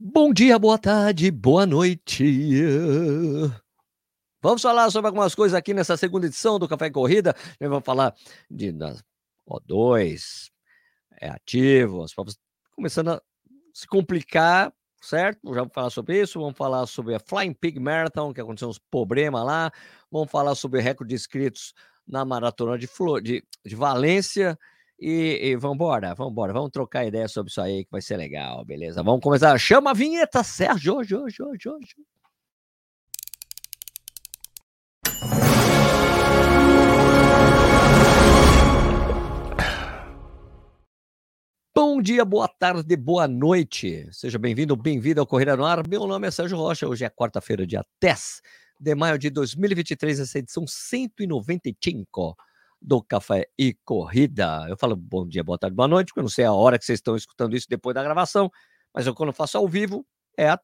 Bom dia, boa tarde, boa noite. Vamos falar sobre algumas coisas aqui nessa segunda edição do Café Corrida. Vamos falar de O2, é ativo, as provas começando a se complicar, certo? Já vamos falar sobre isso. Vamos falar sobre a Flying Pig Marathon, que aconteceu uns problemas lá. Vamos falar sobre o recorde de inscritos na maratona de, Flor, de, de Valência. E, e vamos embora, vamos trocar ideia sobre isso aí que vai ser legal, beleza? Vamos começar. Chama a vinheta, Sérgio, hoje, hoje, hoje, hoje. Bom dia, boa tarde, boa noite. Seja bem-vindo, bem-vindo ao Corrida no Ar. Meu nome é Sérgio Rocha. Hoje é quarta-feira, dia 10 de maio de 2023, essa edição 195 do Café e Corrida. Eu falo bom dia, boa tarde, boa noite, porque eu não sei a hora que vocês estão escutando isso depois da gravação, mas eu quando faço ao vivo é, a,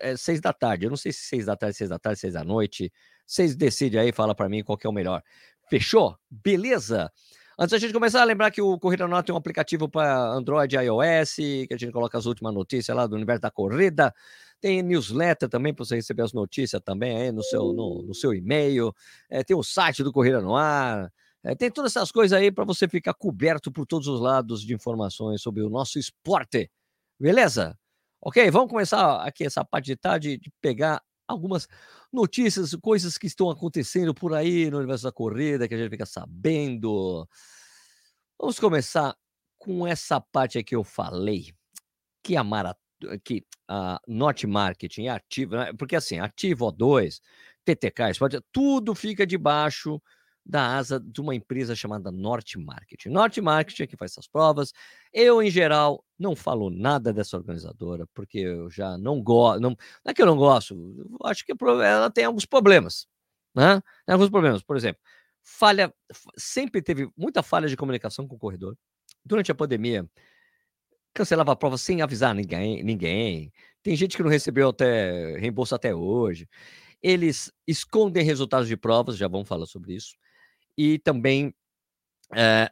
é seis da tarde. Eu não sei se seis da tarde, seis da tarde, seis da noite. Vocês decidem aí, fala para mim qual que é o melhor. Fechou? Beleza? Antes da gente começar, lembrar que o Corrida Nota tem um aplicativo para Android e iOS, que a gente coloca as últimas notícias lá do universo da corrida. Tem newsletter também para você receber as notícias também aí no seu, no, no seu e-mail. É, tem o site do Corrida no Ar. É, tem todas essas coisas aí para você ficar coberto por todos os lados de informações sobre o nosso esporte. Beleza? Ok, vamos começar aqui essa parte de tarde de pegar algumas notícias, coisas que estão acontecendo por aí no universo da corrida, que a gente fica sabendo. Vamos começar com essa parte que eu falei, que a maratona, que a Not Marketing é ativo, né? porque assim, ativo O2, TTK, tudo fica debaixo da asa de uma empresa chamada Norte Marketing. Norte Marketing é que faz essas provas. Eu, em geral, não falo nada dessa organizadora, porque eu já não gosto. Não, não é que eu não gosto, eu acho que ela tem alguns problemas. Né? Tem alguns problemas. Por exemplo, falha. Sempre teve muita falha de comunicação com o corredor. Durante a pandemia, cancelava a prova sem avisar ninguém. ninguém. Tem gente que não recebeu até reembolso até hoje. Eles escondem resultados de provas, já vamos falar sobre isso e também é,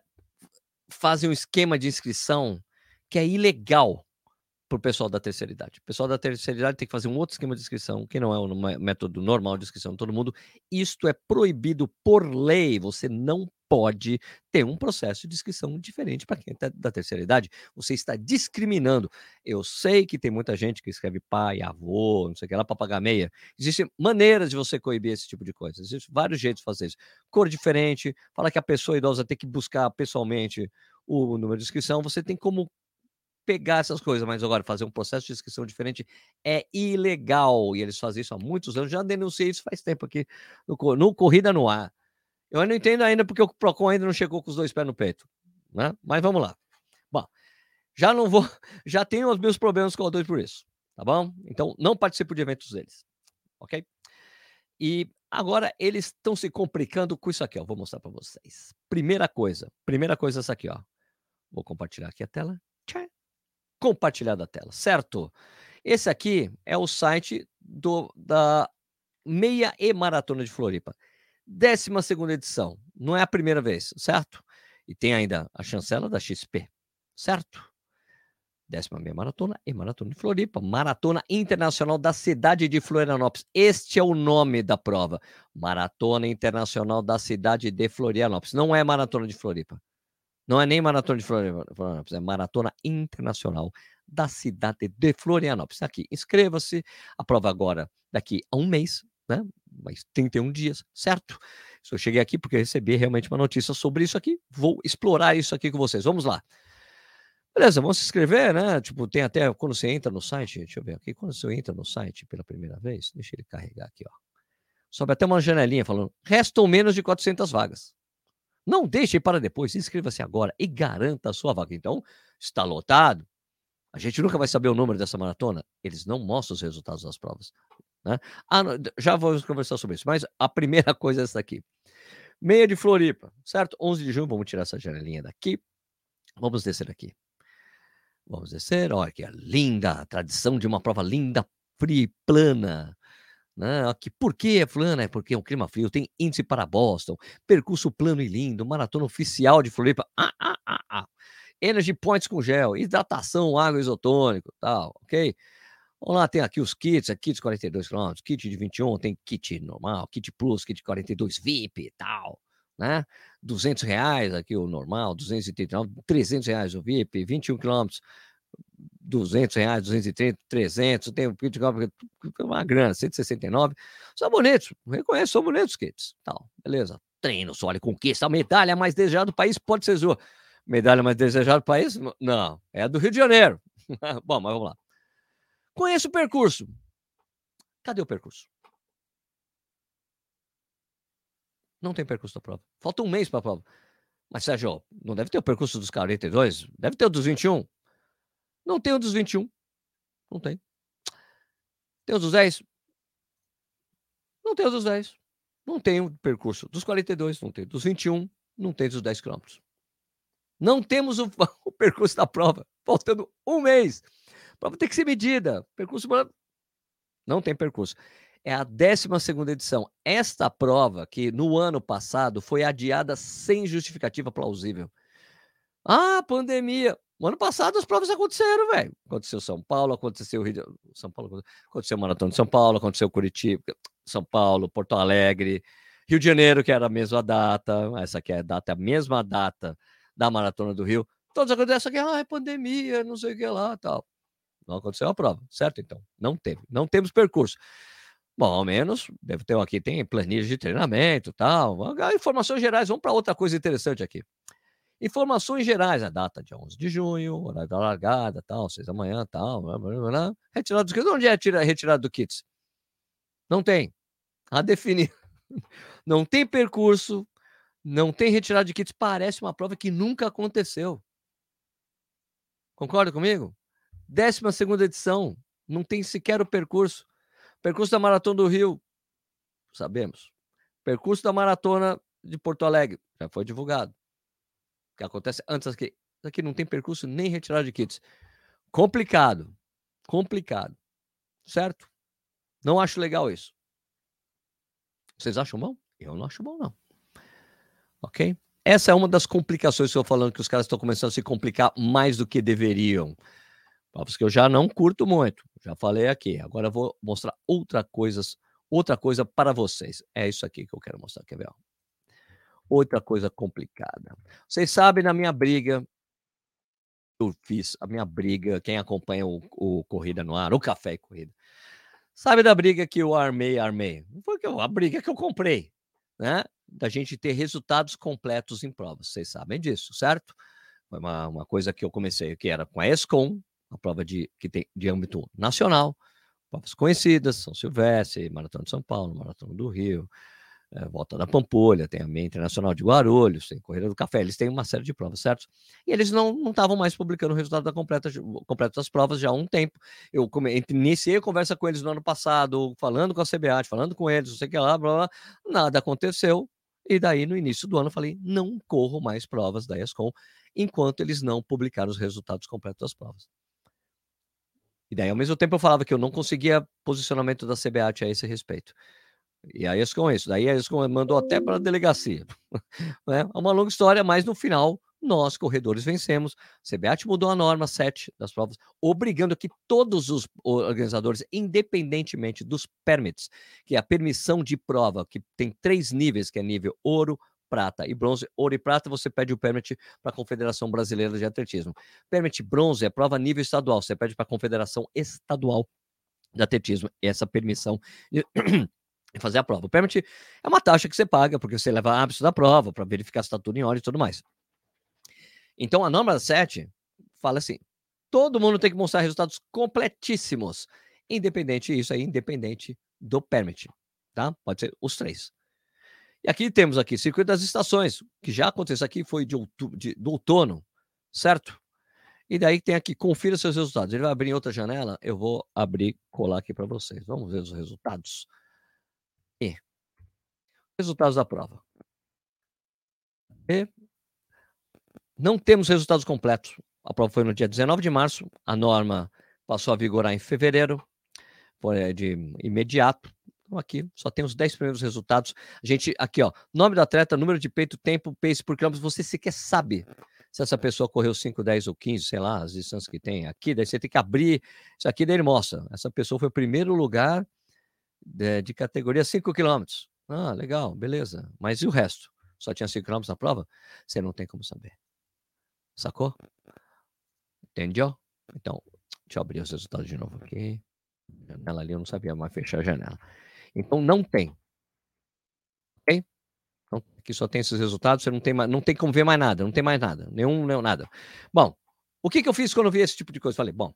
fazem um esquema de inscrição que é ilegal para o pessoal da terceira idade. O pessoal da terceira idade tem que fazer um outro esquema de inscrição, que não é o método normal de inscrição de todo mundo. Isto é proibido por lei. Você não pode ter um processo de inscrição diferente para quem é da terceira idade. Você está discriminando. Eu sei que tem muita gente que escreve pai, avô, não sei o que lá, para pagar meia. Existem maneiras de você coibir esse tipo de coisa. Existem vários jeitos de fazer isso. Cor diferente, fala que a pessoa idosa tem que buscar pessoalmente o número de inscrição. Você tem como pegar essas coisas, mas agora fazer um processo de inscrição diferente é ilegal. E eles fazem isso há muitos anos. Já denunciei isso faz tempo aqui no, no Corrida no Ar. Eu não entendo ainda porque o Procon ainda não chegou com os dois pés no peito. Né? Mas vamos lá. Bom, já não vou. Já tenho os meus problemas com o dois por isso. Tá bom? Então não participo de eventos deles. Ok? E agora eles estão se complicando com isso aqui, ó. Vou mostrar para vocês. Primeira coisa, primeira coisa essa aqui, ó. Vou compartilhar aqui a tela. Compartilhar da tela, certo? Esse aqui é o site do, da Meia e Maratona de Floripa. 12 edição. Não é a primeira vez, certo? E tem ainda a chancela da XP, certo? Décima meia maratona e maratona de Floripa, maratona internacional da cidade de Florianópolis. Este é o nome da prova, maratona internacional da cidade de Florianópolis. Não é maratona de Floripa, não é nem maratona de Florianópolis, é maratona internacional da cidade de Florianópolis. Aqui, inscreva-se. A prova agora daqui a um mês, né? Mais 31 dias, certo? Eu cheguei aqui porque recebi realmente uma notícia sobre isso aqui. Vou explorar isso aqui com vocês. Vamos lá. Beleza, vamos se inscrever, né? Tipo, tem até quando você entra no site, deixa eu ver aqui, quando você entra no site pela primeira vez, deixa ele carregar aqui, ó. Sobe até uma janelinha falando: restam menos de 400 vagas. Não deixe para depois, inscreva-se agora e garanta a sua vaga. Então, está lotado. A gente nunca vai saber o número dessa maratona. Eles não mostram os resultados das provas. Né? Ah, já vamos conversar sobre isso, mas a primeira coisa é essa aqui. Meia de Floripa, certo? 11 de junho, vamos tirar essa janelinha daqui. Vamos descer aqui. Vamos descer. Olha que linda, a tradição de uma prova linda, fria e plana. Né? Por que é plana? É porque é um clima frio, tem índice para Boston, percurso plano e lindo, maratona oficial de Floripa. Ah, ah, ah, ah. Energy Points com gel, hidratação, água isotônico, tal, ok? Vamos lá, tem aqui os kits, é kits 42 km, kit de 21, tem kit normal, kit plus, kit 42 VIP e tal, né? 200 reais aqui o normal, 239, 300 reais o VIP, 21 km, 200 reais, 230, 300, tem o kit uma grana, 169. São bonitos, reconheço, são bonitos os kits. Tal, beleza. Treino, sole, conquista, a medalha mais desejada do país pode ser sua. Medalha mais desejada do país? Não, é a do Rio de Janeiro. Bom, mas vamos lá. Conheço o percurso. Cadê o percurso? Não tem percurso da prova. Falta um mês para a prova. Mas, Sérgio, não deve ter o percurso dos 42? Deve ter o dos 21? Não tem o dos 21. Não tem. Tem o dos 10? Não tem o dos 10. Não tem o percurso dos 42, não tem. Dos 21, não tem dos 10 quilômetros. Não temos o, o, percurso da prova. Faltando um mês. A prova tem que ser medida. Percurso. Não tem percurso. É a 12 edição. Esta prova, que no ano passado foi adiada sem justificativa plausível. Ah, pandemia. No ano passado as provas aconteceram, velho. Aconteceu São Paulo, aconteceu Rio de... São Paulo, aconteceu Maratona de São Paulo, aconteceu Curitiba, São Paulo, Porto Alegre, Rio de Janeiro, que era a mesma data, essa aqui é a data, a mesma data da Maratona do Rio. Todos acontecem aqui, ah, é pandemia, não sei o que lá, tal. Não aconteceu a prova, certo? Então, não teve, não temos percurso. Bom, ao menos, deve ter aqui, tem planilha de treinamento tal. Informações gerais, vamos para outra coisa interessante aqui. Informações gerais, a data de 11 de junho, horário da largada, tal, 6 da manhã, tal. Blá, blá, blá, retirada dos kits. Onde é a retirada do kits? Não tem. A definir. Não tem percurso, não tem retirada de kits. Parece uma prova que nunca aconteceu. Concorda comigo? 12 segunda edição, não tem sequer o percurso. Percurso da Maratona do Rio, sabemos. Percurso da Maratona de Porto Alegre, já foi divulgado que acontece antes aqui. Aqui não tem percurso nem retirada de kits. Complicado. Complicado. Certo? Não acho legal isso. Vocês acham bom? Eu não acho bom, não. Ok? Essa é uma das complicações que eu falando que os caras estão começando a se complicar mais do que deveriam. Provas que eu já não curto muito. Já falei aqui. Agora eu vou mostrar outra coisas, outra coisa para vocês. É isso aqui que eu quero mostrar. Quer ver? Outra coisa complicada. Vocês sabem, na minha briga, eu fiz a minha briga, quem acompanha o, o Corrida no Ar, o Café e Corrida, sabe da briga que eu armei, armei? Foi a briga que eu comprei, né? Da gente ter resultados completos em provas. Vocês sabem disso, certo? Foi uma, uma coisa que eu comecei, que era com a ESCOM, a prova de, que tem de âmbito nacional, provas conhecidas, São Silvestre, Maratona de São Paulo, Maratona do Rio, é, Volta da Pampolha, tem a Meia Internacional de Guarulhos, tem Corrida do Café, eles têm uma série de provas, certo? E eles não estavam mais publicando o resultado da completa, completa das provas já há um tempo. Eu come, iniciei a conversa com eles no ano passado, falando com a CBAT, falando com eles, não sei o que lá, blá, blá, nada aconteceu. E daí, no início do ano, eu falei: não corro mais provas da ESCOM enquanto eles não publicaram os resultados completos das provas. E daí, ao mesmo tempo, eu falava que eu não conseguia posicionamento da CBAT a esse respeito. E aí com isso. Daí a ESCOM mandou até para a delegacia. né? É uma longa história, mas no final nós, corredores, vencemos. O CBAT mudou a norma 7 das provas, obrigando que todos os organizadores, independentemente dos permits, que é a permissão de prova, que tem três níveis, que é nível ouro, prata e bronze. Ouro e prata, você pede o permit para a Confederação Brasileira de Atletismo. Permit bronze é prova nível estadual, você pede para a Confederação Estadual de Atletismo. Essa permissão fazer a prova. O permit é uma taxa que você paga, porque você leva hábitos da prova para verificar se está tudo em ordem e tudo mais. Então, a norma 7 fala assim: todo mundo tem que mostrar resultados completíssimos, independente, isso aí, independente do permit, tá? Pode ser os três. E aqui temos aqui circuito das estações, que já aconteceu aqui, foi de, outubro, de do outono, certo? E daí tem aqui, confira seus resultados. Ele vai abrir outra janela, eu vou abrir, colar aqui para vocês. Vamos ver os resultados. Resultados da prova. E não temos resultados completos. A prova foi no dia 19 de março, a norma passou a vigorar em fevereiro, de imediato. Então aqui só tem os 10 primeiros resultados. A gente aqui, ó, nome do atleta, número de peito, tempo, pace por quilômetro, você sequer sabe se essa pessoa correu 5, 10 ou 15, sei lá, as distâncias que tem aqui, daí você tem que abrir isso aqui, daí ele mostra. Essa pessoa foi o primeiro lugar de, de categoria 5 quilômetros. Ah, legal, beleza. Mas e o resto? Só tinha 5 quilômetros na prova? Você não tem como saber. Sacou? Entendeu? Então, deixa eu abrir os resultados de novo aqui. Janela ali, eu não sabia mais fechar a janela. Então, não tem. Ok? Então, aqui só tem esses resultados, você não tem, mais, não tem como ver mais nada, não tem mais nada, nenhum, nenhum nada. Bom, o que, que eu fiz quando eu vi esse tipo de coisa? Falei, bom,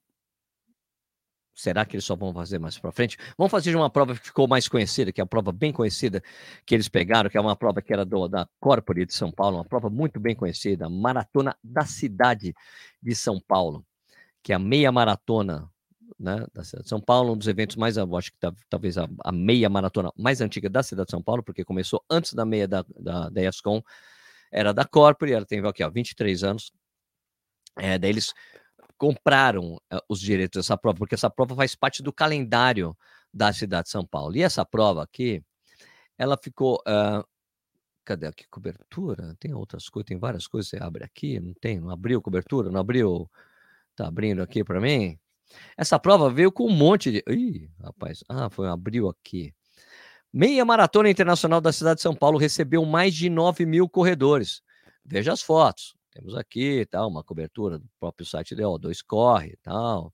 será que eles só vão fazer mais para frente? Vamos fazer uma prova que ficou mais conhecida, que é a prova bem conhecida que eles pegaram, que é uma prova que era do, da Corpore de São Paulo, uma prova muito bem conhecida, Maratona da Cidade de São Paulo, que é a meia maratona né, da cidade de São Paulo, um dos eventos mais, acho que tá, talvez a, a, meia maratona mais antiga da cidade de São Paulo, porque começou antes da meia da, da, da ESCOM, era da Corpore, ela tem aqui, ó, 23 anos. É, daí eles compraram uh, os direitos dessa prova, porque essa prova faz parte do calendário da cidade de São Paulo. E essa prova aqui, ela ficou. Uh, cadê aqui? Cobertura? Tem outras coisas, tem várias coisas. Você abre aqui, não tem? Não abriu cobertura? Não abriu? Tá abrindo aqui para mim? Essa prova veio com um monte de. Ih, rapaz. Ah, foi abril aqui. Meia Maratona Internacional da cidade de São Paulo recebeu mais de 9 mil corredores. Veja as fotos. Temos aqui tal, uma cobertura do próprio site da O2 Corre tal.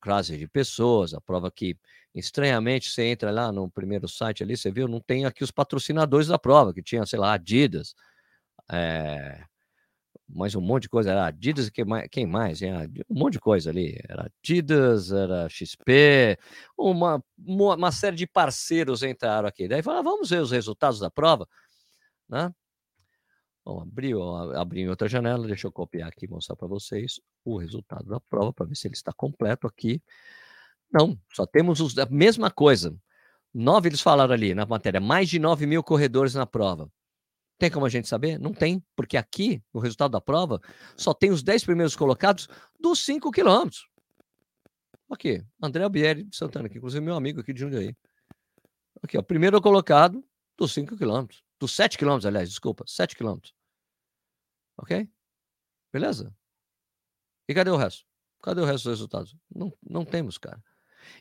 Classe de pessoas. A prova que, estranhamente, você entra lá no primeiro site ali, você viu, não tem aqui os patrocinadores da prova, que tinha, sei lá, Adidas. É, mais um monte de coisa, era Adidas, quem mais, quem mais? Um monte de coisa ali, era Adidas, era XP, uma, uma série de parceiros entraram aqui. Daí falaram, vamos ver os resultados da prova, né? Bom, abriu, abri em outra janela, deixa eu copiar aqui e mostrar para vocês o resultado da prova, para ver se ele está completo aqui. Não, só temos os, a mesma coisa. Nove, eles falaram ali na matéria, mais de 9 mil corredores na prova. Tem como a gente saber? Não tem, porque aqui, no resultado da prova, só tem os 10 primeiros colocados dos 5 quilômetros. Aqui, André Albieri de Santana, que inclusive meu amigo aqui de Jundiaí. Aqui, ó, primeiro colocado dos 5 quilômetros. Dos 7 quilômetros, aliás, desculpa, 7 quilômetros. Ok? Beleza? E cadê o resto? Cadê o resto dos resultados? Não, não temos, cara.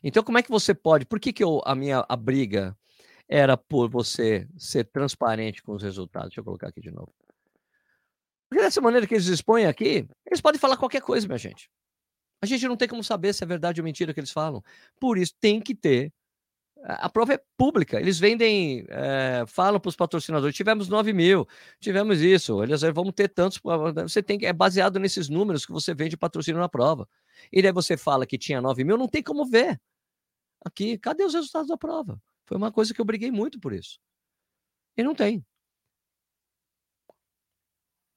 Então, como é que você pode? Por que, que eu, a minha a briga era por você ser transparente com os resultados. Deixa eu colocar aqui de novo. Porque dessa maneira que eles expõem aqui, eles podem falar qualquer coisa, minha gente. A gente não tem como saber se é verdade ou mentira que eles falam. Por isso, tem que ter. A prova é pública. Eles vendem, é, falam para os patrocinadores: tivemos 9 mil, tivemos isso. Eles vamos ter tantos. Você tem é baseado nesses números que você vende patrocínio na prova. E daí você fala que tinha 9 mil, não tem como ver. Aqui, cadê os resultados da prova? Foi uma coisa que eu briguei muito por isso. E não tem.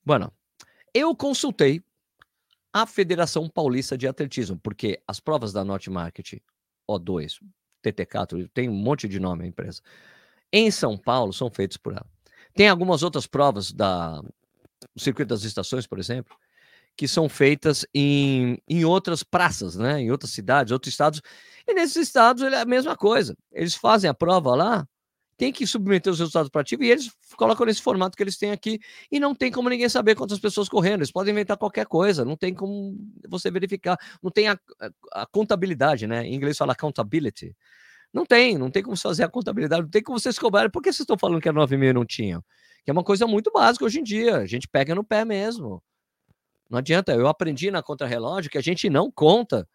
Bueno, eu consultei a Federação Paulista de Atletismo, porque as provas da Norte Market O2, TT4, tem um monte de nome a empresa, em São Paulo são feitas por ela. Tem algumas outras provas da Circuito das Estações, por exemplo, que são feitas em, em outras praças, né? em outras cidades, outros estados. E nesses estados é a mesma coisa. Eles fazem a prova lá, tem que submeter os resultados para ativo e eles colocam nesse formato que eles têm aqui e não tem como ninguém saber quantas pessoas correndo. Eles podem inventar qualquer coisa, não tem como você verificar, não tem a, a, a contabilidade, né? Em inglês fala accountability. Não tem, não tem como fazer a contabilidade, não tem como vocês cobrarem. Por que vocês estão falando que a 9 mil não tinham? Que é uma coisa muito básica hoje em dia, a gente pega no pé mesmo. Não adianta, eu aprendi na contrarrelógio que a gente não conta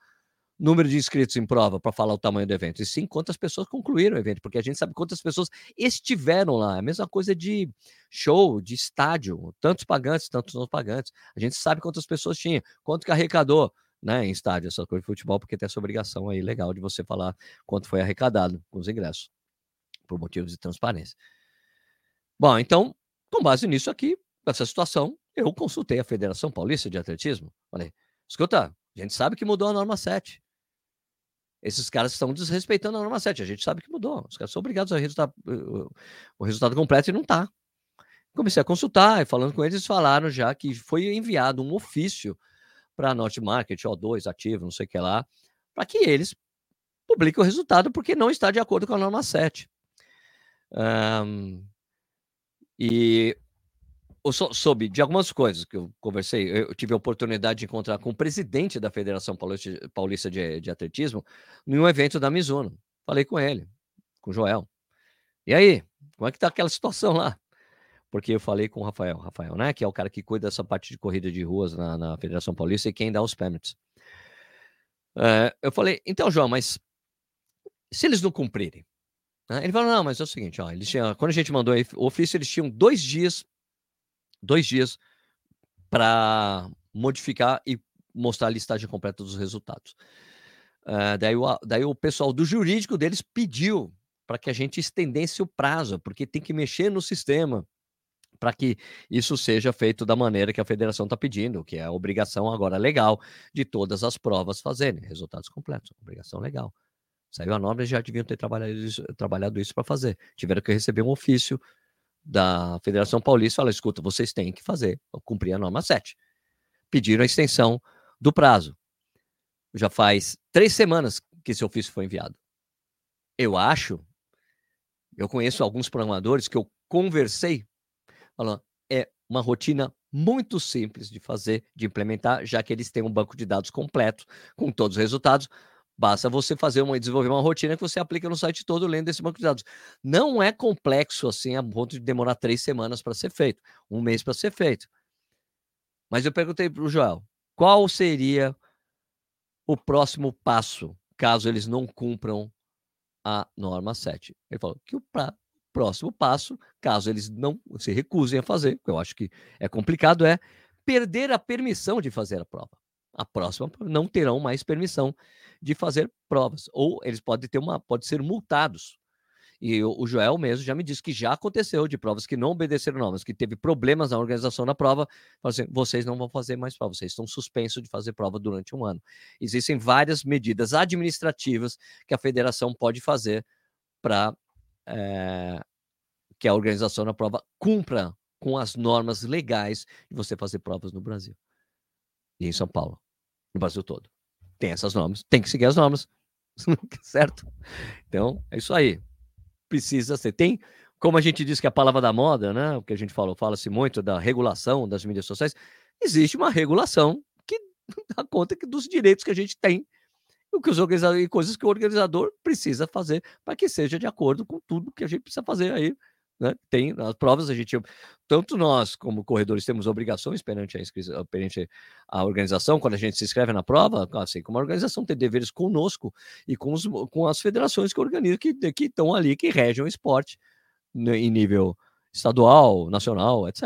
número de inscritos em prova para falar o tamanho do evento, e sim quantas pessoas concluíram o evento, porque a gente sabe quantas pessoas estiveram lá. É a mesma coisa de show, de estádio, tantos pagantes, tantos não pagantes. A gente sabe quantas pessoas tinha, quanto que arrecadou. Né, em estádio, essa coisa de futebol, porque tem essa obrigação aí legal de você falar quanto foi arrecadado com os ingressos, por motivos de transparência. Bom, então, com base nisso aqui, essa situação, eu consultei a Federação Paulista de Atletismo. Falei, escuta, a gente sabe que mudou a norma 7. Esses caras estão desrespeitando a norma 7. A gente sabe que mudou. Os caras são obrigados a resultar, o resultado completo e não está. Comecei a consultar e falando com eles, eles falaram já que foi enviado um ofício para a Norte Market, O2, ativo, não sei o que lá, para que eles publiquem o resultado, porque não está de acordo com a norma 7. Um, e eu sou, soube de algumas coisas que eu conversei. Eu tive a oportunidade de encontrar com o presidente da Federação Paulista de, de Atletismo em um evento da Mizuno. Falei com ele, com o Joel. E aí, como é que tá aquela situação lá? Porque eu falei com o Rafael, Rafael, né? Que é o cara que cuida dessa parte de corrida de ruas na, na Federação Paulista e quem dá os permits. É, eu falei, então, João, mas se eles não cumprirem? Né? Ele falou, não, mas é o seguinte, ó, eles tinham, quando a gente mandou o ofício, eles tinham dois dias dois dias para modificar e mostrar a listagem completa dos resultados. Uh, daí, o, daí o pessoal do jurídico deles pediu para que a gente estendesse o prazo, porque tem que mexer no sistema para que isso seja feito da maneira que a federação está pedindo, que é a obrigação agora legal de todas as provas fazerem resultados completos, obrigação legal. Saiu a norma, já deviam ter trabalhado isso, trabalhado isso para fazer. Tiveram que receber um ofício da Federação Paulista fala: escuta, vocês têm que fazer, cumprir a norma 7. Pediram a extensão do prazo. Já faz três semanas que esse ofício foi enviado. Eu acho, eu conheço alguns programadores que eu conversei, falando, é uma rotina muito simples de fazer, de implementar, já que eles têm um banco de dados completo com todos os resultados. Basta você fazer uma desenvolver uma rotina que você aplica no site todo lendo esse banco de dados. Não é complexo assim a ponto de demorar três semanas para ser feito, um mês para ser feito. Mas eu perguntei para o Joel, qual seria o próximo passo caso eles não cumpram a norma 7? Ele falou que o próximo passo, caso eles não se recusem a fazer, que eu acho que é complicado, é perder a permissão de fazer a prova. A próxima não terão mais permissão de fazer provas. Ou eles podem ter uma, pode ser multados. E o, Joel mesmo já me disse que já aconteceu de provas que não obedeceram normas, que teve problemas na organização da prova. Assim, vocês não vão fazer mais prova, vocês estão suspensos de fazer prova durante um ano. Existem várias medidas administrativas que a federação pode fazer para é, que a organização da prova cumpra com as normas legais de você fazer provas no Brasil e em São Paulo, no Brasil todo tem essas normas, tem que seguir as normas, certo? Então, é isso aí. Precisa ser. Tem, como a gente diz que é a palavra da moda, né? O que a gente falou, fala-se muito da regulação das mídias sociais. Existe uma regulação que dá conta dos direitos que a gente tem o que os organizadores e coisas que o organizador precisa fazer para que seja de acordo com tudo que a gente precisa fazer aí né? Tem as provas, a gente, tanto nós como corredores temos obrigações perante a, perante a organização, quando a gente se inscreve na prova, assim como a organização tem deveres conosco e com, os, com as federações que organizam, que, que estão ali, que regem o esporte né, em nível estadual, nacional, etc.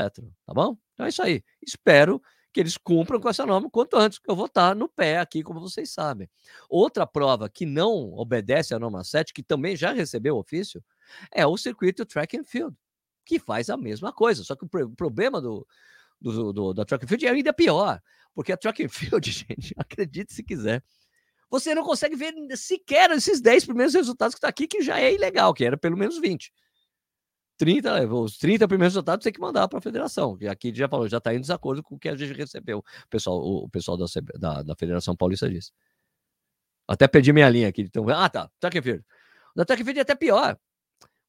Tá bom? Então é isso aí. Espero que eles cumpram com essa norma quanto antes, que eu vou estar no pé aqui, como vocês sabem. Outra prova que não obedece à norma 7, que também já recebeu ofício, é o circuito track and field, que faz a mesma coisa. Só que o problema do, do, do, da track and field é ainda pior, porque a track and field, gente, acredite se quiser, você não consegue ver sequer esses 10 primeiros resultados que está aqui, que já é ilegal, que era pelo menos 20. 30, os 30 primeiros resultados tem que mandar para a federação, que aqui já falou, já está em desacordo com o que a gente recebeu. O pessoal, o, pessoal da, da, da, Federação Paulista disse. Até perdi minha linha aqui. Então, ah, tá. Track and field. Da track and field é até pior.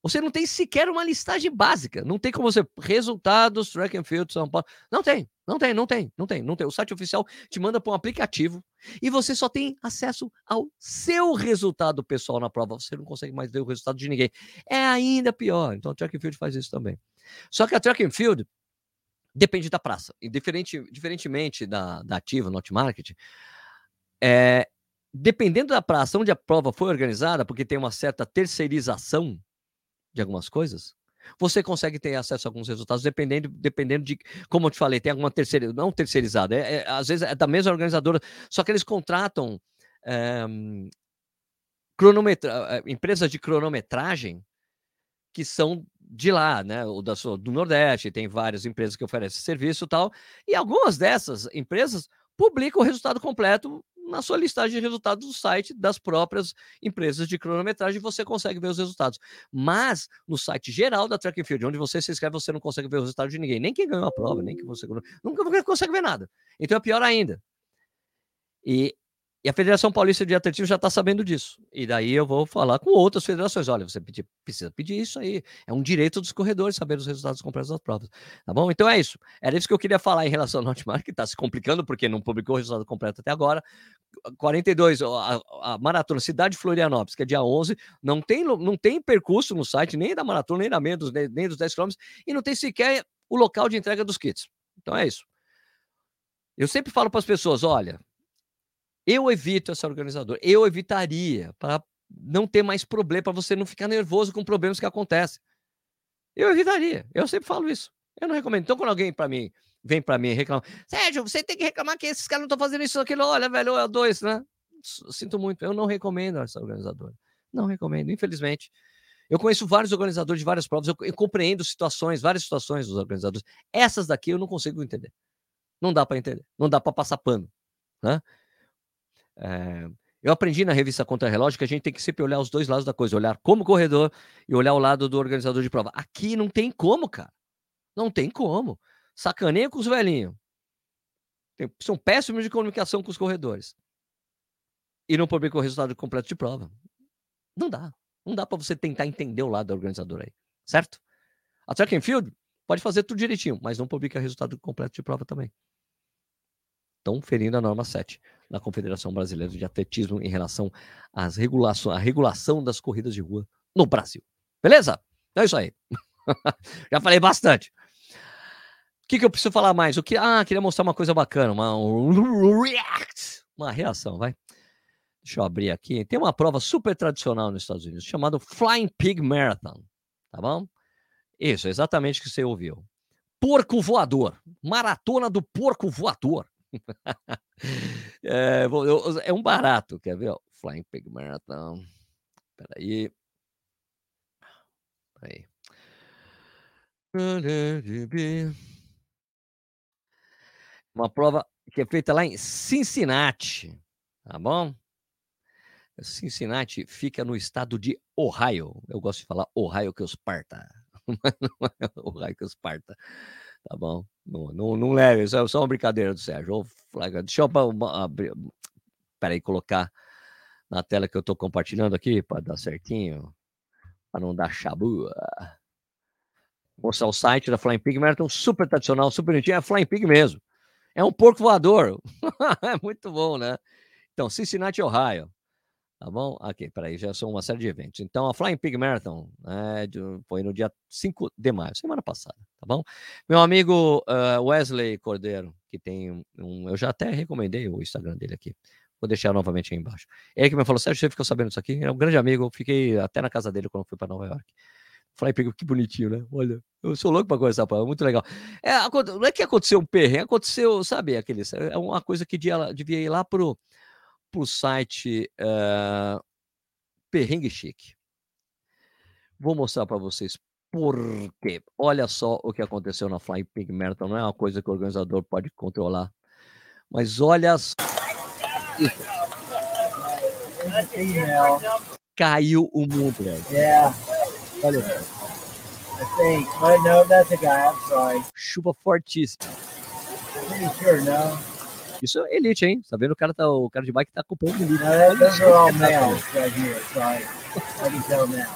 Você não tem sequer uma listagem básica. Não tem como você. Resultados, track and field, São Paulo. Não tem, não tem, não tem, não tem, não tem. O site oficial te manda para um aplicativo e você só tem acesso ao seu resultado pessoal na prova. Você não consegue mais ver o resultado de ninguém. É ainda pior. Então, o track and field faz isso também. Só que a track and field depende da praça. E diferente, diferentemente da, da ativa, not market, é, dependendo da praça onde a prova foi organizada, porque tem uma certa terceirização de algumas coisas, você consegue ter acesso a alguns resultados dependendo, dependendo de, como eu te falei, tem alguma terceira, não terceirizada, é, é, às vezes é da mesma organizadora, só que eles contratam é, cronometra, empresas de cronometragem que são de lá, né, o da, do Nordeste, tem várias empresas que oferecem serviço e tal, e algumas dessas empresas publicam o resultado completo na sua listagem de resultados do site das próprias empresas de cronometragem, você consegue ver os resultados. Mas no site geral da Track and Field, onde você se inscreve, você não consegue ver o resultado de ninguém, nem quem ganhou a prova, nem que você nunca consegue ver nada. Então é pior ainda. E E a Federação Paulista de Atletismo já está sabendo disso. E daí eu vou falar com outras federações. Olha, você precisa pedir isso aí. É um direito dos corredores saber os resultados completos das provas. Tá bom? Então é isso. Era isso que eu queria falar em relação ao Northmark, que está se complicando porque não publicou o resultado completo até agora. 42, a, a maratona Cidade de Florianópolis, que é dia 11, não tem, não tem percurso no site, nem da maratona, nem da meia dos, nem dos 10 km, e não tem sequer o local de entrega dos kits. Então é isso. Eu sempre falo para as pessoas: olha, eu evito essa organizadora. Eu evitaria para não ter mais problema, para você não ficar nervoso com problemas que acontecem. Eu evitaria. Eu sempre falo isso. Eu não recomendo. Então, quando alguém para mim vem para mim reclamar, Sérgio, você tem que reclamar que esses caras não estão fazendo isso, aquilo. Olha, velho, é dois, né? Sinto muito. Eu não recomendo essa organizadora. Não recomendo, infelizmente. Eu conheço vários organizadores de várias provas, eu, eu compreendo situações, várias situações dos organizadores. Essas daqui eu não consigo entender. Não dá para entender. Não dá para passar pano. Né? É, eu aprendi na revista Contra-Relógio que a gente tem que sempre olhar os dois lados da coisa, olhar como corredor e olhar o lado do organizador de prova. Aqui não tem como, cara. Não tem como. Sacaneia com os velhinhos. São péssimos de comunicação com os corredores. E não publica o resultado completo de prova. Não dá. Não dá para você tentar entender o lado da organizadora aí. Certo? A track and field pode fazer tudo direitinho, mas não publica o resultado completo de prova também. Estão ferindo a norma 7 na Confederação Brasileira de Atletismo em relação às regulações, à regulação das corridas de rua no Brasil. Beleza? Então é isso aí. Já falei bastante. O que, que eu preciso falar mais? O que, ah, queria mostrar uma coisa bacana, uma, um react, uma reação, vai. Deixa eu abrir aqui. Tem uma prova super tradicional nos Estados Unidos, chamada Flying Pig Marathon, tá bom? Isso, exatamente o que você ouviu. Porco voador. Maratona do porco voador. é, é, um barato, quer ver? Flying Pig Marathon. Peraí. Peraí. Uma prova que é feita lá em Cincinnati, tá bom? Cincinnati fica no estado de Ohio. Eu gosto de falar Ohio que os parta. Ohio que os parta. Tá bom? Não, não, não leve, isso é só uma brincadeira do Sérgio. Deixa eu abrir, peraí, colocar na tela que eu estou compartilhando aqui para dar certinho, para não dar chabu. Mostrar o site da Flying Pig Marathon, super tradicional, super bonitinho. É Flying Pig mesmo. É um porco voador. é muito bom, né? Então, Cincinnati, Ohio. Tá bom? Aqui, peraí, já são uma série de eventos. Então, a Flying Pig Marathon né, foi no dia 5 de maio, semana passada, tá bom? Meu amigo uh, Wesley Cordeiro, que tem um. Eu já até recomendei o Instagram dele aqui. Vou deixar novamente aí embaixo. Ele que me falou, Sérgio, você ficou sabendo disso aqui? É um grande amigo, eu fiquei até na casa dele quando fui para Nova York. Flying Pig, que bonitinho, né? Olha, eu sou louco para conversar, é muito legal. É, não é que aconteceu um perrengue, aconteceu, sabe, aquele, é uma coisa que devia, devia ir lá pro para o site uh, Perrengue Chique. Vou mostrar para vocês por quê. Olha só o que aconteceu na Flying Pig Marathon. Não é uma coisa que o organizador pode controlar. Mas olha só. Caiu o mundo. Yeah. Olha I think. But no, that's a guy. I'm sorry. Chuva fortíssima. Pretty sure, no. Isso é elite, hein? Tá vendo? O cara, tá, o cara de bike tá ocupando elite. Uh, those are all males right here, so I, I can tell now.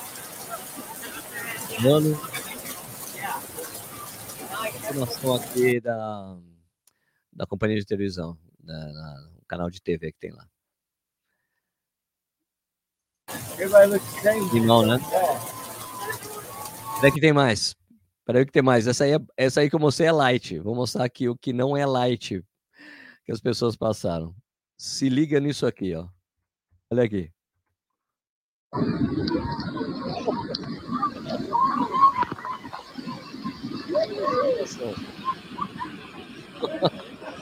Mano, informação aqui da, da companhia de televisão, da, na, no canal de TV que tem lá. Não, né? Peraí que tem mais. Peraí que tem mais. Essa aí, é, essa aí que eu mostrei é light. Vou mostrar aqui o que não é light que as pessoas passaram. Se liga nisso aqui, ó. Olha aqui.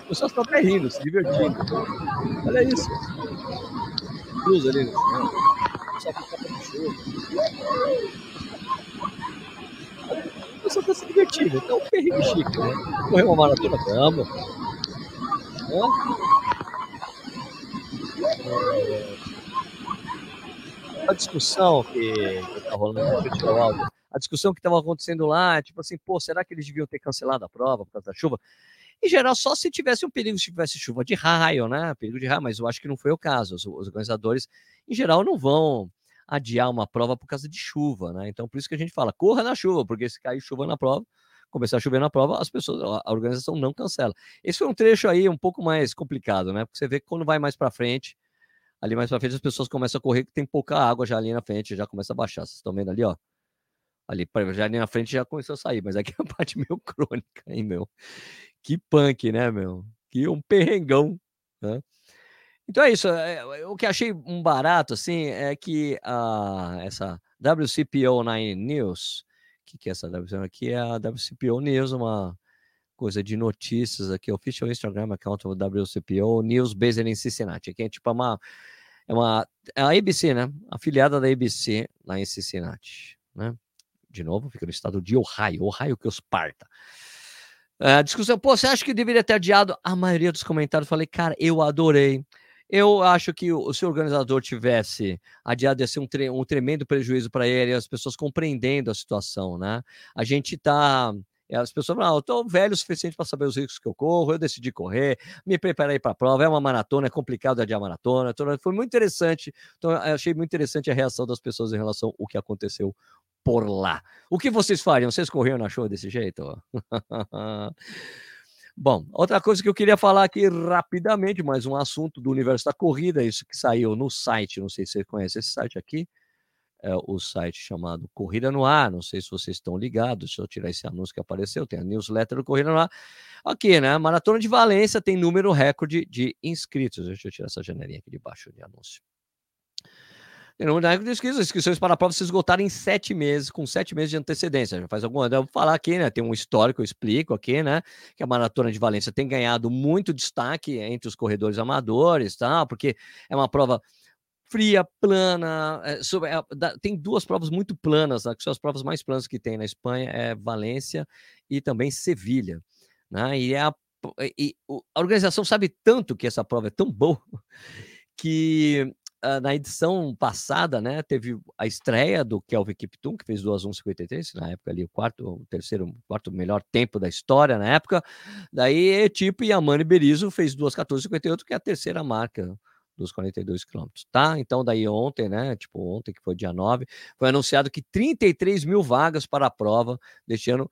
As pessoas estão até rindo, se divertindo. Olha isso. Cruz ali no chão. Só que está se divertindo. Então, perrengue chique, né? Correr uma maratona, vamos. A discussão que, que tá rolando, a discussão que estava acontecendo lá, tipo assim, pô, será que eles deviam ter cancelado a prova por causa da chuva? Em geral, só se tivesse um perigo, se tivesse chuva de raio, né? Perigo de raio, mas eu acho que não foi o caso. Os, os organizadores, em geral, não vão adiar uma prova por causa de chuva, né? Então, por isso que a gente fala, corra na chuva, porque se cair chuva na prova, começar a chover na prova, as pessoas, a organização não cancela. Esse foi um trecho aí um pouco mais complicado, né? Porque você vê que quando vai mais para frente, ali mais para frente as pessoas começam a correr que tem pouca água já ali na frente, já começa a baixar. Vocês estão vendo ali, ó? Ali, já ali na frente já começou a sair, mas aqui é a parte meio crônica, hein, meu? Que punk, né, meu? Que um perrengão, né? Então é isso. É, o que achei um barato, assim, é que a, essa WCPO 9 News, que, que é essa WCPO? Aqui é a WCPO News, uma coisa de notícias aqui, official Instagram account of WCPO News based in Cincinnati. Aqui é tipo uma, é uma, é a ABC, né? Afiliada da ABC lá em Cincinnati, né? De novo, fica no estado de Ohio, Ohio que os parta. A discussão, pô, você acha que deveria ter adiado? A maioria dos comentários falei, cara, eu adorei. Eu acho que o, se o organizador tivesse adiado, ia ser um, tre um tremendo prejuízo para ele, as pessoas compreendendo a situação, né? A gente está as pessoas falam, ah, eu tô velho o suficiente para saber os riscos que eu corro, eu decidi correr, me preparei para a prova, é uma maratona, é complicado adiar maratona. Foi muito interessante. Então, achei muito interessante a reação das pessoas em relação ao que aconteceu por lá. O que vocês fariam? Vocês corriam na show desse jeito? Bom, outra coisa que eu queria falar aqui rapidamente, mais um assunto do universo da corrida, isso que saiu no site, não sei se você conhece esse site aqui, é o site chamado Corrida no Ar, não sei se vocês estão ligados, deixa eu tirar esse anúncio que apareceu, tem a newsletter do Corrida no Ar. Aqui, né? Maratona de Valência tem número recorde de inscritos. Deixa eu tirar essa janelinha aqui de baixo de anúncio. Recorde de inscritos. As inscrições para a prova se esgotaram em sete meses, com sete meses de antecedência. Já faz algum ano. Eu vou falar aqui, né? Tem um histórico, eu explico aqui, né? Que a Maratona de Valência tem ganhado muito destaque entre os corredores amadores, tá? Porque é uma prova fria, plana. É, sobre, é, da, tem duas provas muito planas, né, que são as provas mais planas que tem na Espanha, é Valência e também Sevilha. Né? E, a, e a organização sabe tanto que essa prova é tão boa que na edição passada, né, teve a estreia do Kelvin Kiptum, que fez 2:1:53, na época ali o quarto, o terceiro, o quarto melhor tempo da história na época. Daí, tipo, e a Mani Berizzo fez 2:14:58, que é a terceira marca dos 42 quilômetros, tá? Então, daí ontem, né? Tipo, ontem, que foi dia 9, foi anunciado que 33 mil vagas para a prova deste ano.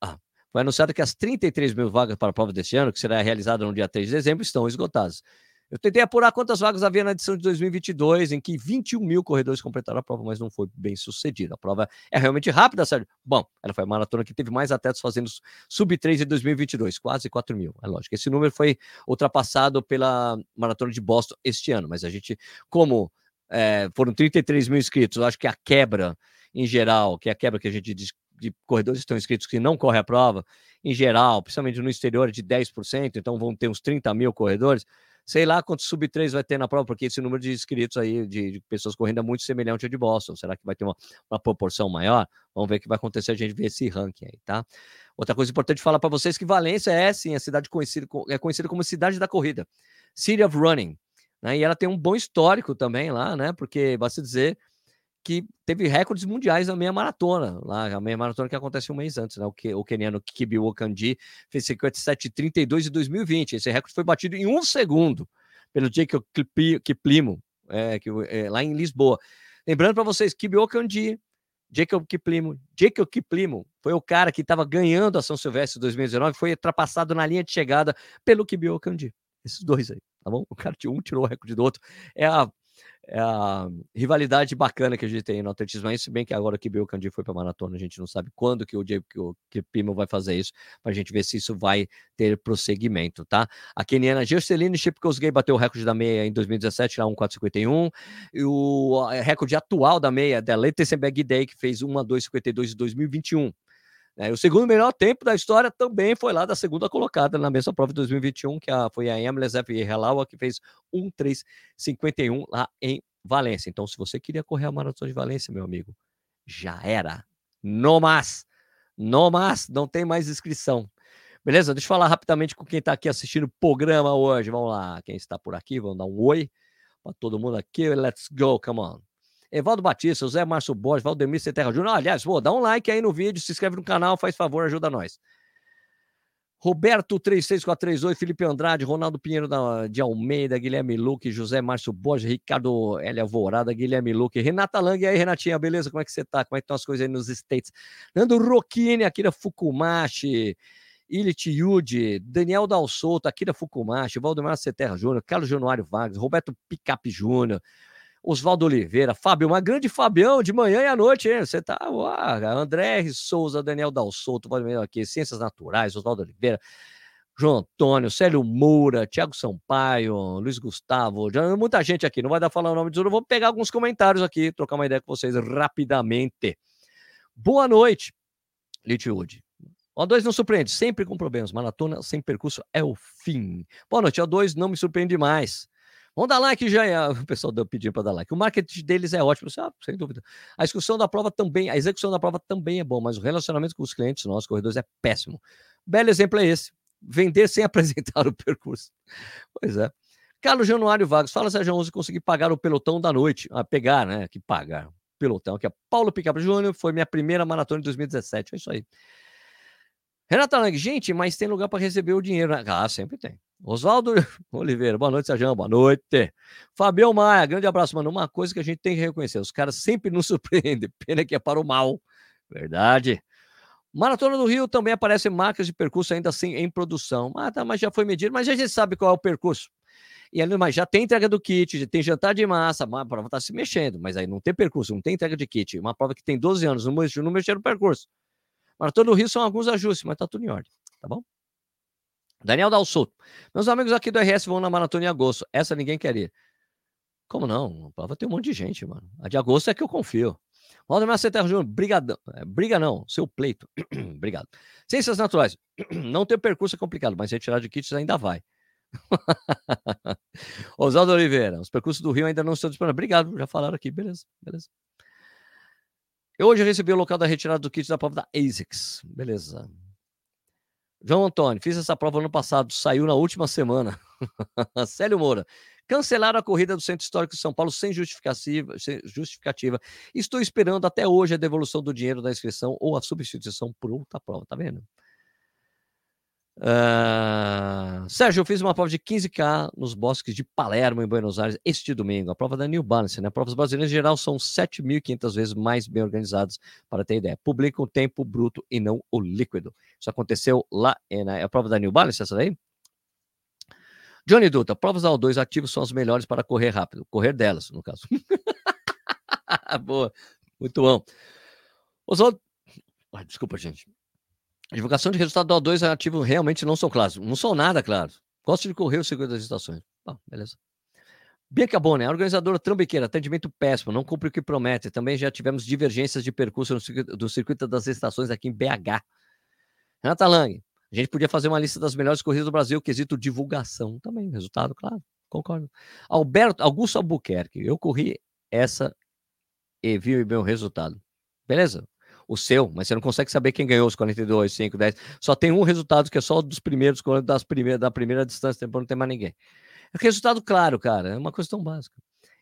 Ah, foi anunciado que as 33 mil vagas para a prova deste ano, que será realizada no dia 3 de dezembro, estão esgotadas. Eu tentei apurar quantas vagas havia na edição de 2022, em que 21 mil corredores completaram a prova, mas não foi bem sucedida. A prova é realmente rápida, Sérgio. Bom, ela foi a maratona que teve mais atletas fazendo sub-3 em 2022, quase 4 mil. É lógico, esse número foi ultrapassado pela maratona de Boston este ano, mas a gente, como é, foram 33 mil inscritos, eu acho que a quebra em geral, que é a quebra que a gente diz de corredores estão inscritos que não correm a prova, em geral, principalmente no exterior, é de 10%, então vão ter uns 30 mil corredores Sei lá quantos sub-3 vai ter na prova, porque esse número de inscritos aí, de, de, pessoas correndo é muito semelhante ao de Boston. Será que vai ter uma, uma proporção maior? Vamos ver o que vai acontecer, a gente ver esse ranking aí, tá? Outra coisa importante falar para vocês que Valência é, sim, a cidade conhecida, é conhecida como cidade da corrida. City of Running. Né? E ela tem um bom histórico também lá, né? Porque, basta dizer, que teve recordes mundiais na meia maratona, lá, a meia maratona que acontece um mês antes, né? O, que, o keniano Kibi Wakandi fez 57,32 em 2020. Esse recorde foi batido em um segundo pelo Jacob Kiplimo, é, que, é, lá em Lisboa. Lembrando para vocês, Kibi Wakandi, Jacob Kiplimo, Jacob Kiplimo foi o cara que estava ganhando a São Silvestre 2019, foi ultrapassado na linha de chegada pelo Kibi Wakandi. Esses dois aí, tá bom? O cara um tirou o recorde do outro. É a é a rivalidade bacana que a gente tem no atletismo. Se bem que agora que o Kandi foi para maratona, a gente não sabe quando que o Diego que o Pimo vai fazer isso, para a gente ver se isso vai ter prosseguimento, tá? A keniana Gerseline Chipkosgei bateu o recorde da meia em 2017, lá 1,451. E o recorde atual da meia da Letesenberg Day, que fez 1,252 em 2021. É, o segundo melhor tempo da história também foi lá da segunda colocada na mesma prova de 2021, que a, foi a Emily F. Que fez 1,351 lá em Valência. Então, se você queria correr a Maratona de Valência, meu amigo, já era. No mais. No mais, não tem mais inscrição. Beleza? Deixa eu falar rapidamente com quem está aqui assistindo o programa hoje. Vamos lá, quem está por aqui, vamos dar um oi para todo mundo aqui. Let's go, come on. Evaldo Batista, José Márcio Borges, Valdemir Terra Júnior. Aliás, vou dá um like aí no vídeo, se inscreve no canal, faz favor, ajuda nós. Roberto 36438, Felipe Andrade, Ronaldo Pinheiro da, de Almeida, Guilherme Luque, José Márcio Borges, Ricardo L. Alvorada, Guilherme Luque, Renata Lang, e aí, Renatinha, beleza? Como é que você tá? Como é que estão as coisas aí nos States? Nando Rocchini, Akira Fukumashi, Ilit Yude, Daniel Dalsouto, Akira Fukumashi, Valdemar Seterra Júnior, Carlos Januário Vargas, Roberto Picape Júnior, Oswaldo Oliveira, Fábio, uma grande Fabião de manhã e à noite, hein? Você tá, uau, André R. Souza, Daniel Dalsouto, aqui, Ciências Naturais, Oswaldo Oliveira, João Antônio, Célio Moura, Tiago Sampaio, Luiz Gustavo, já, muita gente aqui, não vai dar falar o nome de tudo, vou pegar alguns comentários aqui, trocar uma ideia com vocês rapidamente. Boa noite, Litiude. O2 não surpreende, sempre com problemas. Maratona sem percurso é o fim. Boa noite, O2 não me surpreende mais. Vamos dar like já. O pessoal deu pedindo para dar like. O marketing deles é ótimo, ah, sem dúvida. A execução da prova também, a execução da prova também é bom, mas o relacionamento com os clientes, nossos corredores, é péssimo. Belo exemplo é esse: vender sem apresentar o percurso. Pois é. Carlos Januário Vargas, fala Sérgio 11 conseguir pagar o pelotão da noite. Ah, pegar, né? Que pagar. Pelotão, que é Paulo Picapro Júnior, foi minha primeira maratona de 2017. É isso aí. Renata Lang, gente, mas tem lugar para receber o dinheiro. Né? Ah, sempre tem. Oswaldo Oliveira, boa noite, Sérgio, boa noite. Fabião Maia, grande abraço, mano. Uma coisa que a gente tem que reconhecer: os caras sempre nos surpreendem, pena que é para o mal. Verdade. Maratona do Rio também aparecem marcas de percurso ainda assim em produção. Ah, tá, mas já foi medido, mas a gente sabe qual é o percurso. E ali, mas já tem entrega do kit, já tem jantar de massa, a prova está se mexendo, mas aí não tem percurso, não tem entrega de kit. Uma prova que tem 12 anos, não mexeu no percurso. Maratona do Rio são alguns ajustes, mas tá tudo em ordem, tá bom? Daniel Dalsoto. Meus amigos aqui do RS vão na maratona em agosto. Essa ninguém quer ir. Como não? Prova tem um monte de gente, mano. A de agosto é que eu confio. Valdemar Ceterro Júnior, brigadão. É, briga não, seu pleito. Obrigado. Ciências naturais. Não ter percurso é complicado, mas retirar de kits ainda vai. Oswaldo Oliveira, os percursos do Rio ainda não estão disponíveis. Obrigado, já falaram aqui. Beleza, beleza. Eu hoje recebi o local da retirada do kit da prova da ASICS. Beleza. João Antônio, fiz essa prova ano passado, saiu na última semana. Célio Moura, cancelaram a corrida do Centro Histórico de São Paulo sem justificativa, sem justificativa. Estou esperando até hoje a devolução do dinheiro da inscrição ou a substituição por outra prova, tá vendo? Uh, Sérgio, eu fiz uma prova de 15K nos bosques de Palermo, em Buenos Aires, este domingo. A prova da New Balance, né? Provas brasileiras em geral são 7.500 vezes mais bem organizadas, para ter ideia. Publica o tempo bruto e não o líquido. Isso aconteceu lá na a prova da New Balance, essa daí? Johnny Duta, provas da O2 ativos são as melhores para correr rápido. Correr delas, no caso. Boa, muito bom. Oswaldo. Desculpa, gente. Divulgação de resultado do O2 ativo realmente não são claros. Não são nada claros. Gosto de correr o circuito das estações. Ah, beleza. Bianca Bonner, organizadora trambiqueira, atendimento péssimo, não cumpre o que promete. Também já tivemos divergências de percurso circuito, do circuito das estações aqui em BH. Renata Lang, a gente podia fazer uma lista das melhores corridas do Brasil, quesito divulgação também. Resultado, claro, concordo. Alberto, Augusto Albuquerque, eu corri essa e vi o meu resultado. Beleza? O seu, mas você não consegue saber quem ganhou os 42, 5, 10. Só tem um resultado que é só dos primeiros, das primeiras, da primeira distância, depois não tem mais ninguém. É resultado claro, cara, é uma coisa tão básica.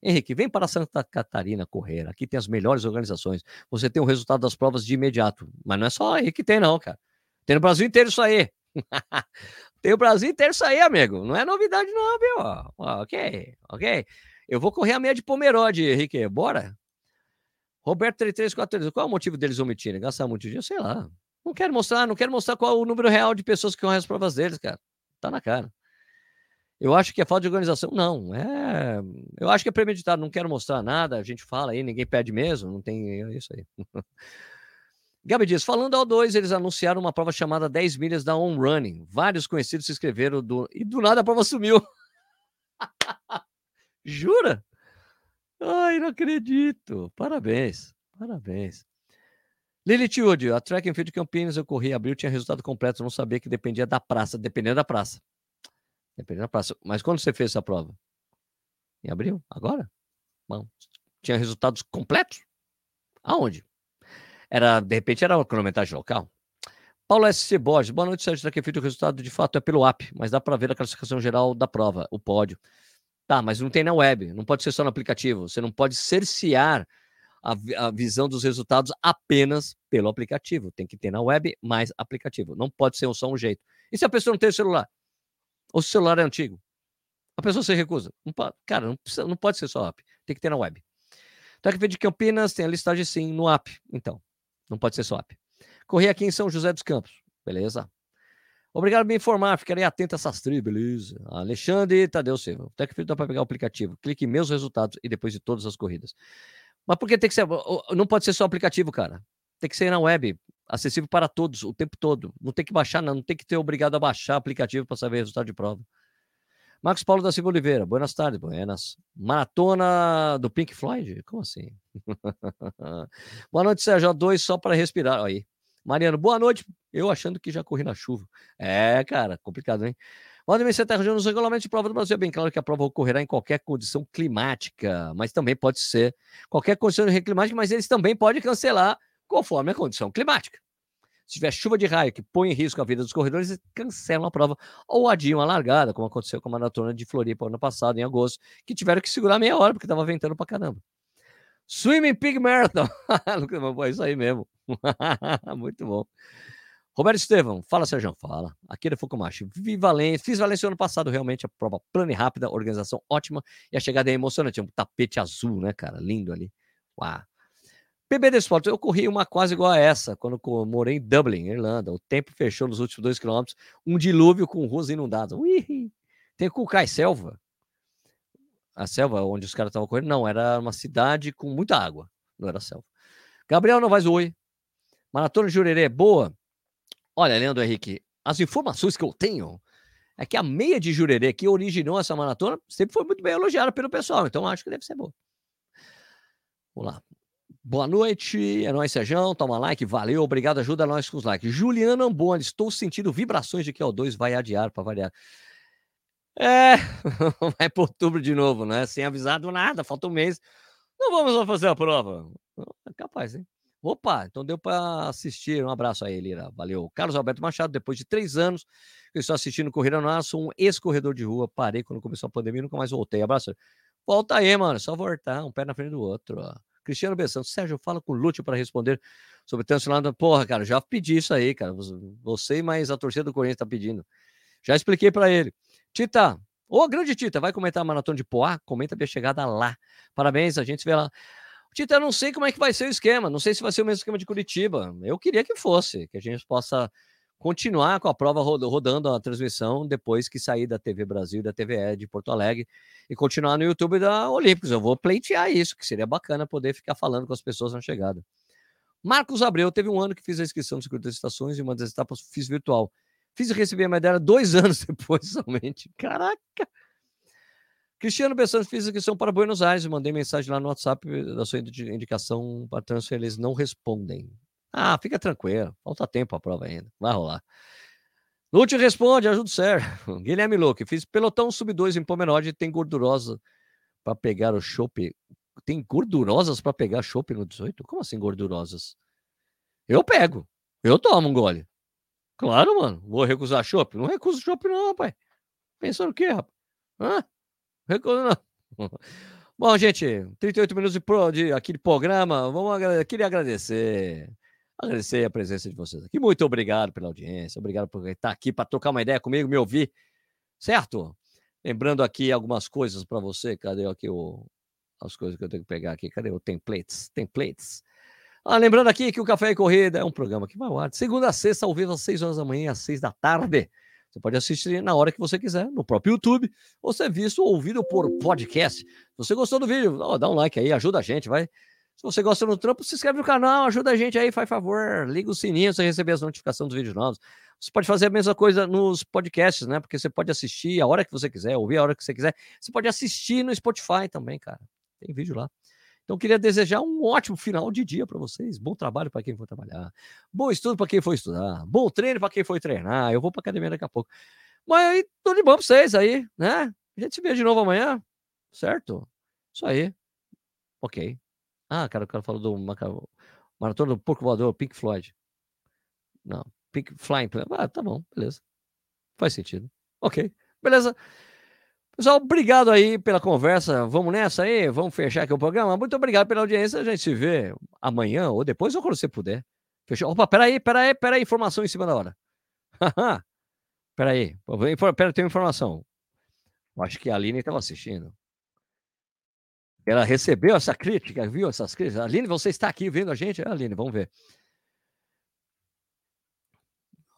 Henrique, vem para Santa Catarina correr. Aqui tem as melhores organizações. Você tem o resultado das provas de imediato. Mas não é só aí que tem, não, cara. Tem no Brasil inteiro isso aí. tem o Brasil inteiro isso aí, amigo. Não é novidade, não, viu? Ok, ok. Eu vou correr a meia de Pomerode, Henrique. Bora? Roberto 3343, qual é o motivo deles omitirem? Gastar muito dinheiro? Sei lá. Não quero mostrar, não quero mostrar qual é o número real de pessoas que correm as provas deles, cara. Tá na cara. Eu acho que é falta de organização. Não, é. Eu acho que é premeditado. Não quero mostrar nada. A gente fala aí, ninguém pede mesmo. Não tem é isso aí. Gabi diz: falando ao 2, eles anunciaram uma prova chamada 10 milhas da On Running. Vários conhecidos se inscreveram do... e do nada a prova sumiu. Jura? Ai, não acredito. Parabéns, parabéns. Lilith Wood, a track and field Campinas eu corri, abril, tinha resultado completo, não sabia que dependia da praça, dependendo da praça. Dependendo da praça. Mas quando você fez essa prova? Em abril? Agora? Bom, tinha resultados completos? Aonde? Era, de repente, era uma cronometragem local. Paulo S. Borges, boa noite, Sérgio. Track and field, o resultado de fato é pelo app, mas dá para ver a classificação geral da prova, o pódio. Tá, mas não tem na web, não pode ser só no aplicativo. Você não pode cercear a, a, visão dos resultados apenas pelo aplicativo. Tem que ter na web mais aplicativo. Não pode ser só um jeito. E se a pessoa não tem celular? Ou se o celular é antigo? A pessoa se recusa. Não pode, cara, não, precisa, não pode ser só app. Tem que ter na web. Tecfit de Campinas tem a listagem sim no app. Então, não pode ser só app. Corri aqui em São José dos Campos. Beleza. Obrigado por me informar. Ficarei atento a essas tribos, beleza. Alexandre Tadeu Silva. Tecfit dá para pegar o aplicativo. Clique em meus resultados e depois de todas as corridas. Mas por que tem que ser. Não pode ser só aplicativo, cara. Tem que ser na web, acessível para todos, o tempo todo. Não tem que baixar, não. Não tem que ter obrigado a baixar aplicativo para saber o resultado de prova. Marcos Paulo da Silva Oliveira, buenas tardes, buenas. Maratona do Pink Floyd? Como assim? boa noite, Sérgio. Dois só para respirar. Aí. Mariano, boa noite. Eu achando que já corri na chuva. É, cara, complicado, hein? Valdemir Serra nos regulamentos de prova do Brasil é bem claro que a prova ocorrerá em qualquer condição climática, mas também pode ser qualquer condição climática, mas eles também podem cancelar conforme a condição climática. Se tiver chuva de raio que põe em risco a vida dos corredores, eles cancelam a prova ou adiam a largada, como aconteceu com a maratona de Floripa ano passado, em agosto, que tiveram que segurar meia hora porque estava ventando pra caramba. Swimming Pig Marathon. é isso aí mesmo. Muito bom. Roberto Estevão, fala Sérgio, fala. Akira Fukumashi, vi Valência, fiz Valência ano passado, realmente a prova plana e rápida, organização ótima e a chegada é emocionante, um tapete azul, né, cara, lindo ali. Uau. PB de Esportes, eu corri uma quase igual a essa, quando morei em Dublin, Irlanda. O tempo fechou nos últimos dois quilômetros, um dilúvio com ruas inundadas. Ui, tem Cucai Selva. A selva onde os caras estavam correndo, não, era uma cidade com muita água, não era selva. Gabriel Novaes, oi. Maratona de Jurerê, boa. Olha, Leandro Henrique, as informações que eu tenho é que a meia de Jurerê que originou essa maratona sempre foi muito bem elogiada pelo pessoal, então acho que deve ser boa. Vamos lá. Boa noite, é nóis, Sejão. Toma like, valeu, obrigado, ajuda nós com os likes. Juliana Amboni, estou sentindo vibrações de que o 2 vai adiar para variar. É, vai para outubro de novo, né? Sem avisado nada, falta um mês. Não vamos fazer a prova. É capaz, hein? Opa, então deu para assistir. Um abraço aí, Lira. Valeu. Carlos Alberto Machado, depois de três anos eu estou assistindo Corrida no Ar, sou um ex-corredor de rua. Parei quando começou a pandemia e nunca mais voltei. Abraço. Volta aí, mano. Só voltar, um pé na frente do outro. Ó. Cristiano Bessão, Sérgio, fala com o Lúcio para responder sobre o Porra, cara, já pedi isso aí, cara. Você mais a torcida do Corinthians está pedindo. Já expliquei para ele. Tita, ô grande Tita, vai comentar a maratona de Poá? Comenta a minha chegada lá. Parabéns, a gente se vê lá. Tita, eu não sei como é que vai ser o esquema, não sei se vai ser o mesmo esquema de Curitiba. Eu queria que fosse, que a gente possa continuar com a prova rodando a transmissão depois que sair da TV Brasil e da TVE de Porto Alegre e continuar no YouTube da Olímpicos. Eu vou pleitear isso, que seria bacana poder ficar falando com as pessoas na chegada. Marcos Abreu teve um ano que fiz a inscrição no Circuito das Estações e uma das etapas fiz virtual. Fiz e recebi a medalha dois anos depois somente. Caraca! Cristiano Bessante fiz a inscrição para Buenos Aires. Mandei mensagem lá no WhatsApp da sua indicação para transfer. Eles não respondem. Ah, fica tranquilo. Falta tempo a prova ainda. Vai rolar. Lúcio responde, ajuda o Sérgio. Guilherme Louque, fiz pelotão sub-2 em Pomerode, tem gordurosa para pegar o chopp. Tem gordurosas para pegar chopp no 18? Como assim gordurosas? Eu pego. Eu tomo um gole. Claro, mano. Vou recusar chopp? Não recuso chopp não, rapaz. Pensando o quê, rapaz? Hã? Bom, gente, 38 minutos de, pro, de aqui de programa. Vamos queria agradecer agradecer a presença de vocês aqui. Muito obrigado pela audiência, obrigado por estar aqui para trocar uma ideia comigo, me ouvir, certo? Lembrando aqui algumas coisas para você. Cadê aqui o, as coisas que eu tenho que pegar aqui? Cadê o templates? Templates. Ah, lembrando aqui que o Café e Corrida é um programa que vai ao ar de segunda a sexta, ao vivo às 6 horas da manhã e às 6 da tarde. Você pode assistir na hora que você quiser, no próprio YouTube, ou ser visto ou ouvido por podcast. Se você gostou do vídeo, dá um like aí, ajuda a gente, vai se você gosta do trampo, se inscreve no canal, ajuda a gente aí, faz favor, liga o sininho você receber as notificações dos vídeos novos. Você pode fazer a mesma coisa nos podcasts, né? Porque você pode assistir a hora que você quiser, ouvir a hora que você quiser. Você pode assistir no Spotify também, cara. Tem vídeo lá. Então, queria desejar um ótimo final de dia para vocês. Bom trabalho para quem for trabalhar. Bom estudo para quem for estudar. Bom treino para quem for treinar. Eu vou para academia daqui a pouco. Mas aí, tudo de bom para vocês aí, né? A gente se vê de novo amanhã, certo? Isso aí. Ok. Ah, cara, o cara falou do maratona do porco voador, Pink Floyd. Não, Pink Flying. Ah, tá bom, beleza. Faz sentido. Ok, beleza. Pessoal, obrigado aí pela conversa. Vamos nessa aí, vamos fechar aqui o programa. Muito obrigado pela audiência. A gente se vê amanhã ou depois ou quando você puder. Fechou? Opa, peraí, peraí, peraí. Informação em cima da hora. Peraí, peraí, tem informação. Acho que a Aline estava assistindo. Ela recebeu essa crítica, viu essas críticas? Aline, você está aqui vendo a gente? É, Aline, vamos ver.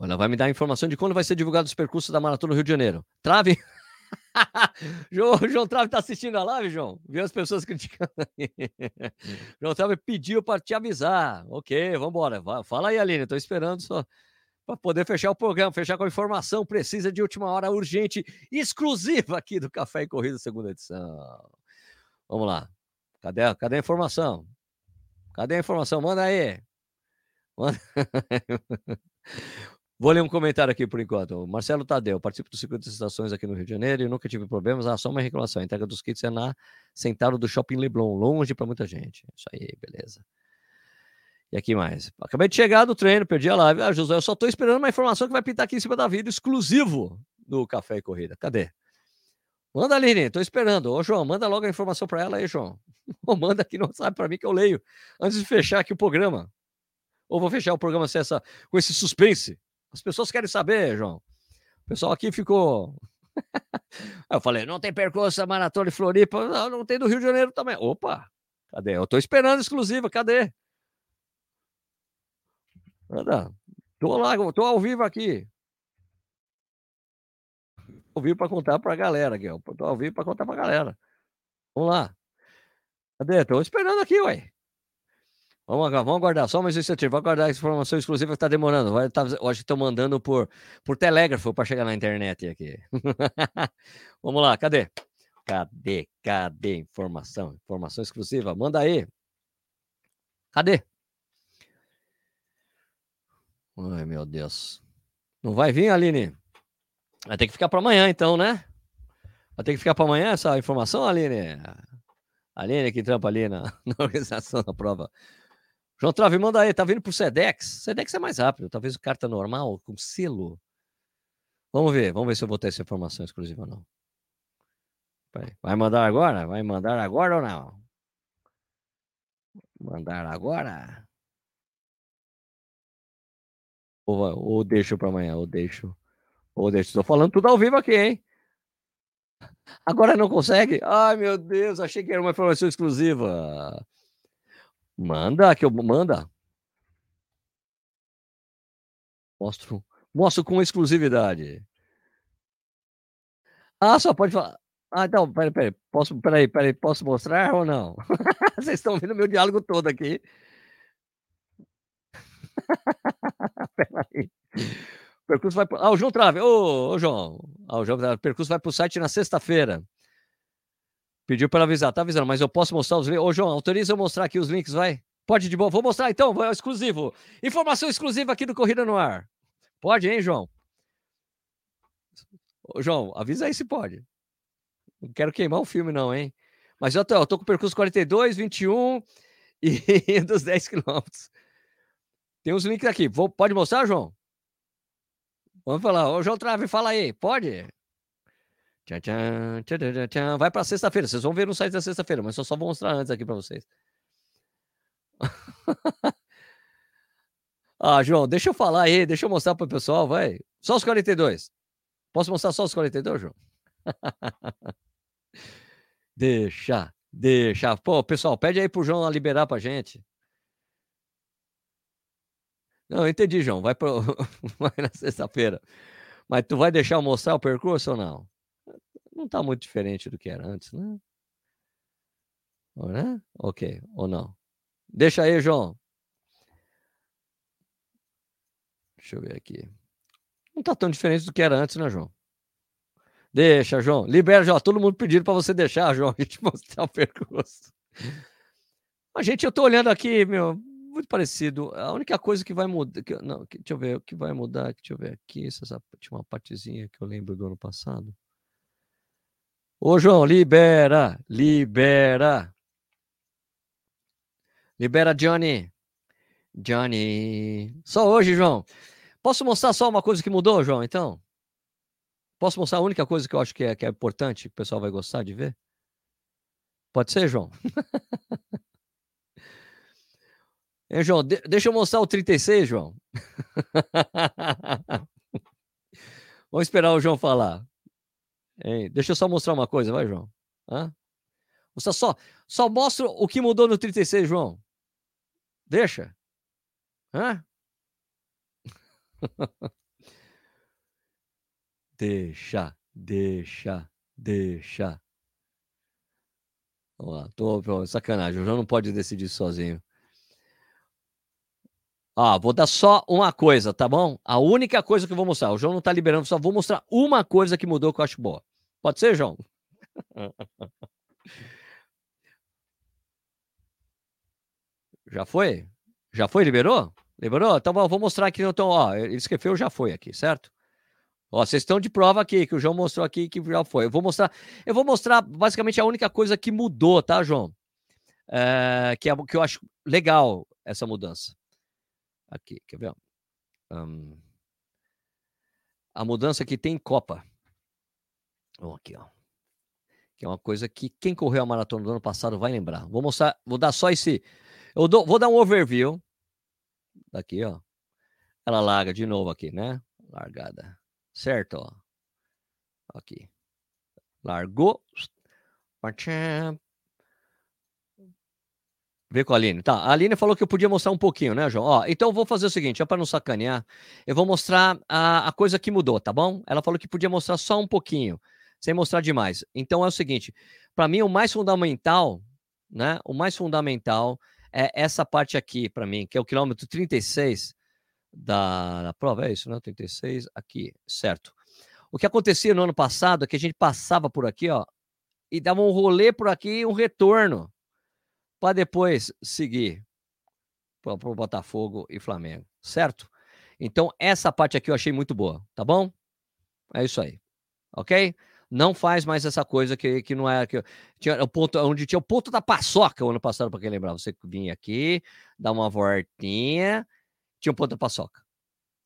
Ela vai me dar informação de quando vai ser divulgado os percursos da Maratona do Rio de Janeiro. Trave! João, João Trave está assistindo a live, João? Viu as pessoas criticando aí. João Trave pediu para te avisar. Ok, vamos embora. Fala aí, Aline, estou esperando só para poder fechar o programa, fechar com a informação precisa de última hora, urgente, exclusiva aqui do Café e Corrida, segunda edição. Vamos lá. Cadê, cadê a informação? Cadê a informação? Manda aí. Manda... Vou ler um comentário aqui por enquanto. Marcelo Tadeu, participo do circuito de estações aqui no Rio de Janeiro e nunca tive problemas. Ah, só uma reclamação. A entrega dos kits é na Central do Shopping Leblon, longe para muita gente. Isso aí, beleza. E aqui mais. Acabei de chegar do treino, perdi a live. Ah, José, eu só estou esperando uma informação que vai pintar aqui em cima da vida, exclusivo do Café e Corrida. Cadê? Manda, Aline, estou esperando. Ô, João, manda logo a informação para ela aí, João. Ou manda aqui no WhatsApp para mim que eu leio antes de fechar aqui o programa. Ou vou fechar o programa com esse suspense. As pessoas querem saber, João. O pessoal aqui ficou. eu falei, não tem percurso a maratona de Floripa. Não, não tem do Rio de Janeiro também. Opa, cadê? Eu estou esperando exclusiva, cadê? Anda, tô lá, tô ao vivo aqui. Ao vivo para contar para a galera ó. Tô ao vivo para contar para a galera. Vamos lá. Cadê? Tô esperando aqui, ué. Vamos, vamos aguardar, só mais instante. Vou aguardar a informação exclusiva que está demorando. Vai, tá, hoje estão mandando por, por telégrafo para chegar na internet aqui. vamos lá, cadê? Cadê? Cadê informação? Informação exclusiva. Manda aí. Cadê? Ai, meu Deus. Não vai vir, Aline? Vai ter que ficar para amanhã, então, né? Vai ter que ficar para amanhã essa informação, Aline? Aline que trampa ali na, na organização da prova. João Trave, manda aí, tá vindo pro Sedex? Sedex é mais rápido, talvez carta normal, com selo. Vamos ver, vamos ver se eu vou ter essa informação exclusiva ou não. Vai mandar agora? Vai mandar agora ou não? Mandar agora? Ou, ou deixo para amanhã, ou deixo. Ou deixo. Estou falando tudo ao vivo aqui, hein? Agora não consegue? Ai, meu Deus, achei que era uma informação exclusiva. Manda, que eu manda. Mostro, mostro com exclusividade. Ah, só pode falar. Ah, então, peraí, peraí. Posso, peraí, peraí, posso mostrar ou não? Vocês estão vendo meu diálogo todo aqui. Peraí. Percurso vai. Ah, o João Trave. Ô, ô João. Ah, o João Trave. Percurso vai para o site na sexta-feira. Pediu para avisar. Tá avisando, mas eu posso mostrar os links. Ô, João, autoriza eu mostrar aqui os links, vai? Pode de boa. Vou mostrar então, vai, exclusivo. Informação exclusiva aqui do Corrida no Ar. Pode, hein, João? Ô, João, avisa aí se pode. Não quero queimar o filme, não, hein? Mas eu tô, eu tô com o percurso 42, 21 e dos 10 quilômetros. Tem uns links aqui. Vou, pode mostrar, João? Vamos falar. Ô, João Trave, fala aí. Pode? Tchan, tchan, tchan, tchan, Vai para sexta-feira. Vocês vão ver no site da sexta-feira, mas eu só vou mostrar antes aqui para vocês. ah, João, deixa eu falar aí, deixa eu mostrar para o pessoal, vai. Só os 42. Posso mostrar só os 42, João? deixa, deixa. Pô, pessoal, pede aí pro João liberar pra gente. Não, entendi, João. Vai, pro... vai na sexta-feira. Mas tu vai deixar eu mostrar o percurso ou não? Não está muito diferente do que era antes, né? Ou, né? Ok, ou não. Deixa aí, João. Deixa eu ver aqui. Não está tão diferente do que era antes, né, João? Deixa, João. Libera, João. Todo mundo pedindo para você deixar, João, a gente mostrar o percurso. A gente, eu estou olhando aqui, meu, muito parecido. A única coisa que vai mudar. Que, não, que, deixa eu ver o que vai mudar. Deixa eu ver aqui. Essa, tinha uma partezinha que eu lembro do ano passado. Ô, João, libera! Libera! Libera, Johnny! Johnny! Só hoje, João. Posso mostrar só uma coisa que mudou, João, então? Posso mostrar a única coisa que eu acho que é, que é importante, que o pessoal vai gostar de ver? Pode ser, João? João? De deixa eu mostrar o 36, João. Vamos esperar o João falar. Hein? Deixa eu só mostrar uma coisa, vai, João. Hã? Você só, só mostra o que mudou no 36, João. Deixa. Hã? deixa, deixa, deixa. Vamos lá, tô, sacanagem. O João não pode decidir sozinho. Ah, vou dar só uma coisa, tá bom? A única coisa que eu vou mostrar. O João não tá liberando, só vou mostrar uma coisa que mudou que eu acho boa. Pode ser, João? Já foi? Já foi? Liberou? Liberou? Então vou mostrar aqui. Então, ó, ele escreveu, já foi aqui, certo? Ó, vocês estão de prova aqui, que o João mostrou aqui que já foi. Eu vou mostrar, eu vou mostrar basicamente a única coisa que mudou, tá, João? É, que, é, que eu acho legal essa mudança. Aqui, quer ver? Um, a mudança que tem Copa. Vamos aqui, ó. Que é uma coisa que quem correu a maratona do ano passado vai lembrar. Vou mostrar, vou dar só esse. Eu dou, vou dar um overview. Daqui, ó. Ela larga de novo aqui, né? Largada. Certo, ó. Aqui. Largou. Vê com a Aline. Tá, a Aline falou que eu podia mostrar um pouquinho, né, João? Ó, então eu vou fazer o seguinte, é para não sacanear, eu vou mostrar a, a coisa que mudou, tá bom? Ela falou que podia mostrar só um pouquinho, sem mostrar demais. Então é o seguinte, para mim o mais fundamental, né, o mais fundamental é essa parte aqui para mim, que é o quilômetro 36 da, da prova, é isso, né? 36 aqui, certo. O que acontecia no ano passado é que a gente passava por aqui, ó, e dava um rolê por aqui e um retorno para depois seguir para o Botafogo e Flamengo, certo? Então, essa parte aqui eu achei muito boa, tá bom? É isso aí, ok? Não faz mais essa coisa que, que não é. Que, tinha o ponto, onde tinha o ponto da paçoca o ano passado, para quem lembrar. Você vinha aqui, dá uma voltinha, tinha um ponto da paçoca,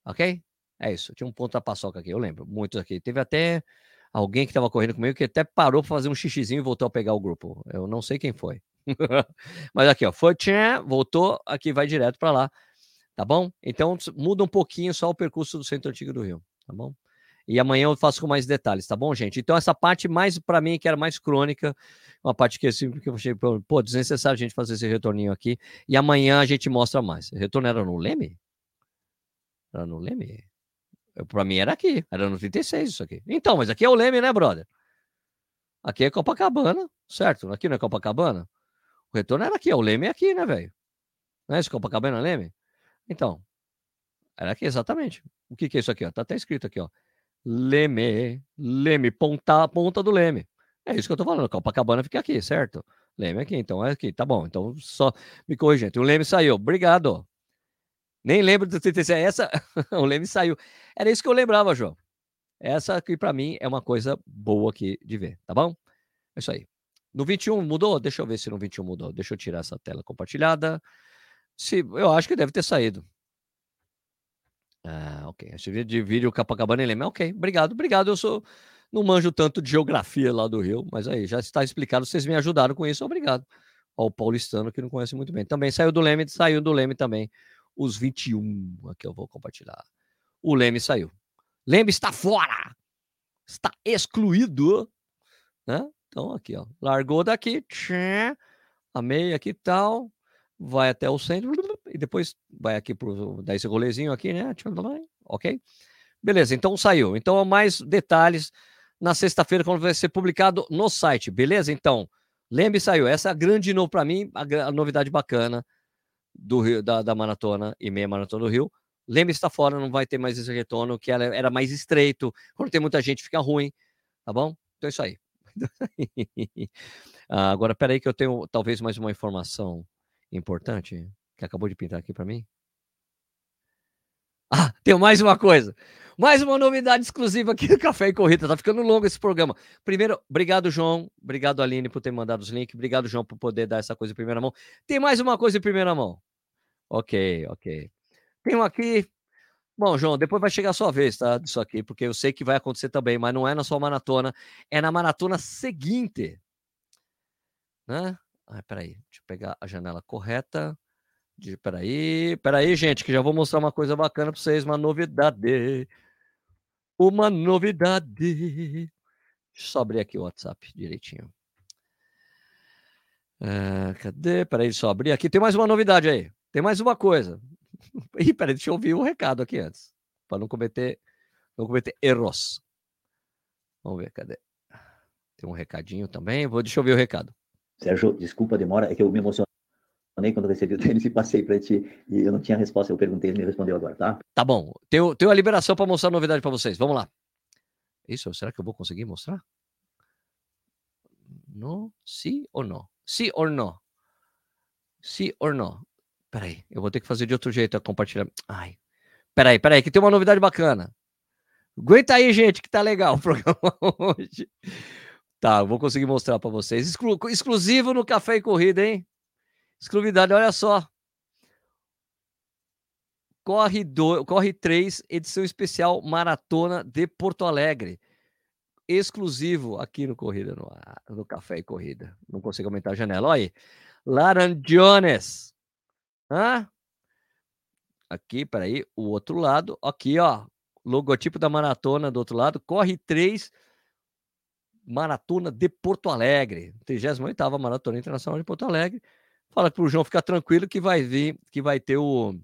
ok? É isso, tinha um ponto da paçoca aqui, eu lembro, muitos aqui. Teve até alguém que estava correndo comigo que até parou para fazer um xixizinho e voltou a pegar o grupo. Eu não sei quem foi. Mas aqui, ó, foi, tchan, voltou, aqui vai direto para lá, tá bom? Então muda um pouquinho só o percurso do Centro Antigo do Rio, tá bom? E amanhã eu faço com mais detalhes, tá bom, gente? Então essa parte mais para mim que era mais crônica, uma parte que, assim, que eu achei, pô, desnecessário a gente fazer esse retorninho aqui. E amanhã a gente mostra mais. O retorno era no Leme? Era no Leme? Para mim era aqui, era no 36 isso aqui. Então, mas aqui é o Leme, né, brother? Aqui é Copacabana, certo? Aqui não é Copacabana? O retorno era aqui, o Leme é aqui, né, velho? Não é esse Copacabana Leme? Então, era aqui, exatamente. O que, que é isso aqui? Ó? Tá até escrito aqui, ó. Leme, Leme, ponta, ponta do Leme. É isso que eu tô falando. Copacabana fica aqui, certo? Leme aqui, então é aqui, tá bom. Então só me corrigindo. O Leme saiu. Obrigado. Nem lembro do 36. Essa, o Leme saiu. Era isso que eu lembrava, João. Essa aqui para mim é uma coisa boa aqui de ver, tá bom? É isso aí. No 21 mudou? Deixa eu ver se no 21 mudou. Deixa eu tirar essa tela compartilhada. Se, eu acho que deve ter saído. Ah, ok. Esse vídeo de vídeo Capacabana e. Ok, obrigado, obrigado. Eu sou. Não manjo tanto de geografia lá do Rio, mas aí já está explicado. Vocês me ajudaram com isso, obrigado. Ao paulistano que não conhece muito bem. Também saiu do Leme, saiu do Leme também. Os 21. Aqui eu vou compartilhar. O Leme saiu. Leme está fora! Está excluído. Né? Então, aqui, ó. Largou daqui, a meia aqui tal, vai até o centro e depois vai aqui pro dar esse rolezinho aqui, né? Ok? Beleza, então saiu. Então, mais detalhes na sexta-feira, quando vai ser publicado no site, beleza? Então, lembre saiu. Essa é a grande novo para mim, a, novidade bacana do Rio, da, da maratona e meia maratona do Rio. Lembre está fora, não vai ter mais esse retorno, que era mais estreito. Quando tem muita gente, fica ruim, tá bom? Então é isso aí. ah, agora, peraí que eu tenho talvez mais uma informação importante que acabou de pintar aqui para mim. Ah, tenho mais uma coisa. Mais uma novidade exclusiva aqui do Café e Corrida. Tá ficando longo esse programa. Primeiro, obrigado, João. Obrigado, Aline, por ter mandado os links. Obrigado, João, por poder dar essa coisa em primeira mão. Tem mais uma coisa em primeira mão. Ok, ok. Um aqui Bom, João, depois vai chegar a sua vez, tá? Disso aqui, porque eu sei que vai acontecer também, mas não é na sua maratona, é na maratona seguinte. Né? Ah, peraí, deixa eu pegar a janela correta. De, peraí, peraí, gente, que já vou mostrar uma coisa bacana para vocês, uma novidade. uma novidade. Deixa eu só abrir aqui o WhatsApp direitinho. Uh, cadê? Peraí, só abrir aqui. Tem mais uma novidade aí. Tem mais uma coisa. Ih, peraí, deixa eu ouvir o um recado aqui antes. Para não cometer, não cometer erros. Vamos ver, cadê? Tem um recadinho também. Vou, deixa eu ver o recado. Sérgio, desculpa a demora, é que eu me emocionei quando recebi o tênis e passei para ti e eu não tinha resposta. Eu perguntei, ele me respondeu agora, tá? Tá bom. Tenho, tenho a liberação para mostrar a novidade para vocês. Vamos lá. Isso, será que eu vou conseguir mostrar? Não? Sim ou não? Sim ou não? Sim ou não? Peraí, eu vou ter que fazer de outro jeito a compartilhar. Ai. Peraí, peraí, que tem uma novidade bacana. Aguenta aí, gente, que tá legal o programa hoje. Tá, vou conseguir mostrar para vocês. Exclu exclusivo no Café e Corrida, hein? Exclusividade, olha só. Corre, do, Corre 3, edição especial Maratona de Porto Alegre. Exclusivo aqui no Corrida, no, no Café e Corrida. Não consigo aumentar a janela. Olha aí. Laranjones. Hã? Aqui, peraí, o outro lado. Aqui, ó. Logotipo da maratona do outro lado. Corre 3, Maratona de Porto Alegre. 38 Maratona Internacional de Porto Alegre. Fala para o João ficar tranquilo que vai vir, que vai ter o.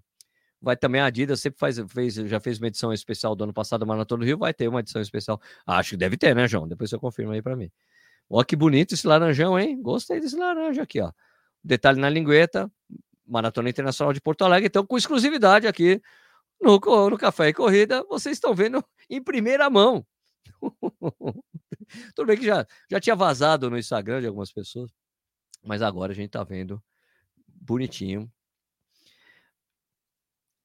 Vai também a Adidas, sempre faz, fez, já fez uma edição especial do ano passado, Maratona do Rio, vai ter uma edição especial. Acho que deve ter, né, João? Depois você confirma aí para mim. Olha que bonito esse laranjão, hein? Gostei desse laranja aqui, ó. Detalhe na lingueta, Maratona Internacional de Porto Alegre, então com exclusividade aqui no, no Café e Corrida, vocês estão vendo em primeira mão. Tudo bem que já, já tinha vazado no Instagram de algumas pessoas, mas agora a gente está vendo bonitinho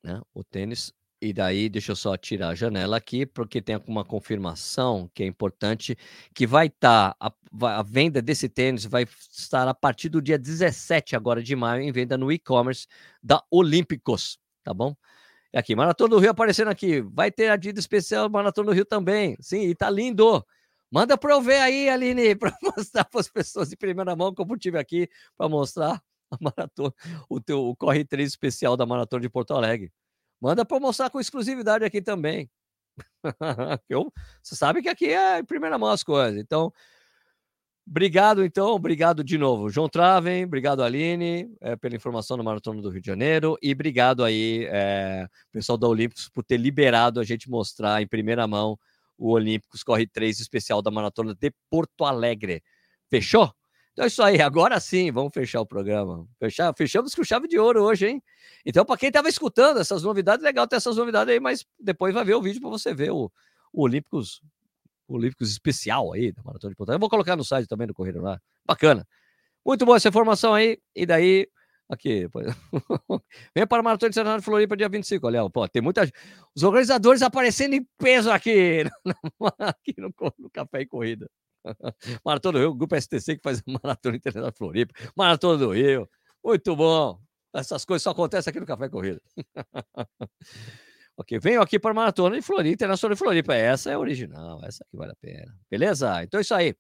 né, o tênis. E daí, deixa eu só tirar a janela aqui, porque tem uma confirmação que é importante, que vai estar, tá, a, venda desse tênis vai estar a partir do dia 17 agora de maio, em venda no e-commerce da Olímpicos, tá bom? E aqui, Maratona do Rio aparecendo aqui. Vai ter a dita especial Maratona do Rio também. Sim, e tá lindo. Manda para eu ver aí, Aline, para mostrar para as pessoas em primeira mão, como eu tive aqui, para mostrar a maratona, o teu o Corre 3 especial da Maratona de Porto Alegre. Manda para mostrar com exclusividade aqui também. eu, você sabe que aqui é em primeira mão as coisas. Então, Obrigado, então, obrigado de novo, João Traven, obrigado, Aline, é, pela informação do Maratona do Rio de Janeiro, e obrigado aí, é, pessoal da Olímpicos, por ter liberado a gente mostrar em primeira mão o Olímpicos Corre 3 especial da Maratona de Porto Alegre. Fechou? Então é isso aí, agora sim, vamos fechar o programa. Fechar, fechamos com chave de ouro hoje, hein? Então, para quem estava escutando essas novidades, legal ter essas novidades aí, mas depois vai ver o vídeo para você ver o, o Olímpicos Olímpicos especial aí da Maratona de Porto Eu vou colocar no site também do Correio lá. Bacana. Muito boa essa informação aí. E daí, aqui, vem para a Maratona de Floripa dia 25. Olha, pô, tem muita Os organizadores aparecendo em peso aqui, aqui no, no Café e Corrida. Maratona do Rio, grupo STC que faz a Maratona Internacional de Floripa. Maratona do Rio. Muito bom. Essas coisas só acontecem aqui no Café Corrida. Ok, venho aqui para a Maratona de Floripa, Internacional de Floripa. Essa é original, essa aqui vale a pena. Beleza? Então é isso aí.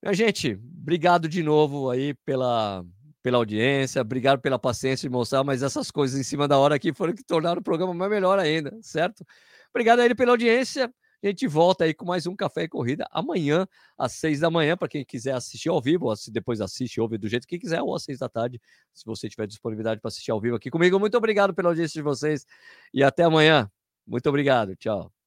Minha gente, obrigado de novo aí pela, pela audiência, obrigado pela paciência de mostrar, mas essas coisas em cima da hora aqui foram que tornaram o programa mais melhor ainda, certo? Obrigado aí pela audiência. A gente volta aí com mais um Café e Corrida amanhã, às seis da manhã, para quem quiser assistir ao vivo, ou se depois assiste, ouve do jeito que quiser, ou às seis da tarde, se você tiver disponibilidade para assistir ao vivo aqui comigo. Muito obrigado pela audiência de vocês e até amanhã. Muito obrigado. Tchau.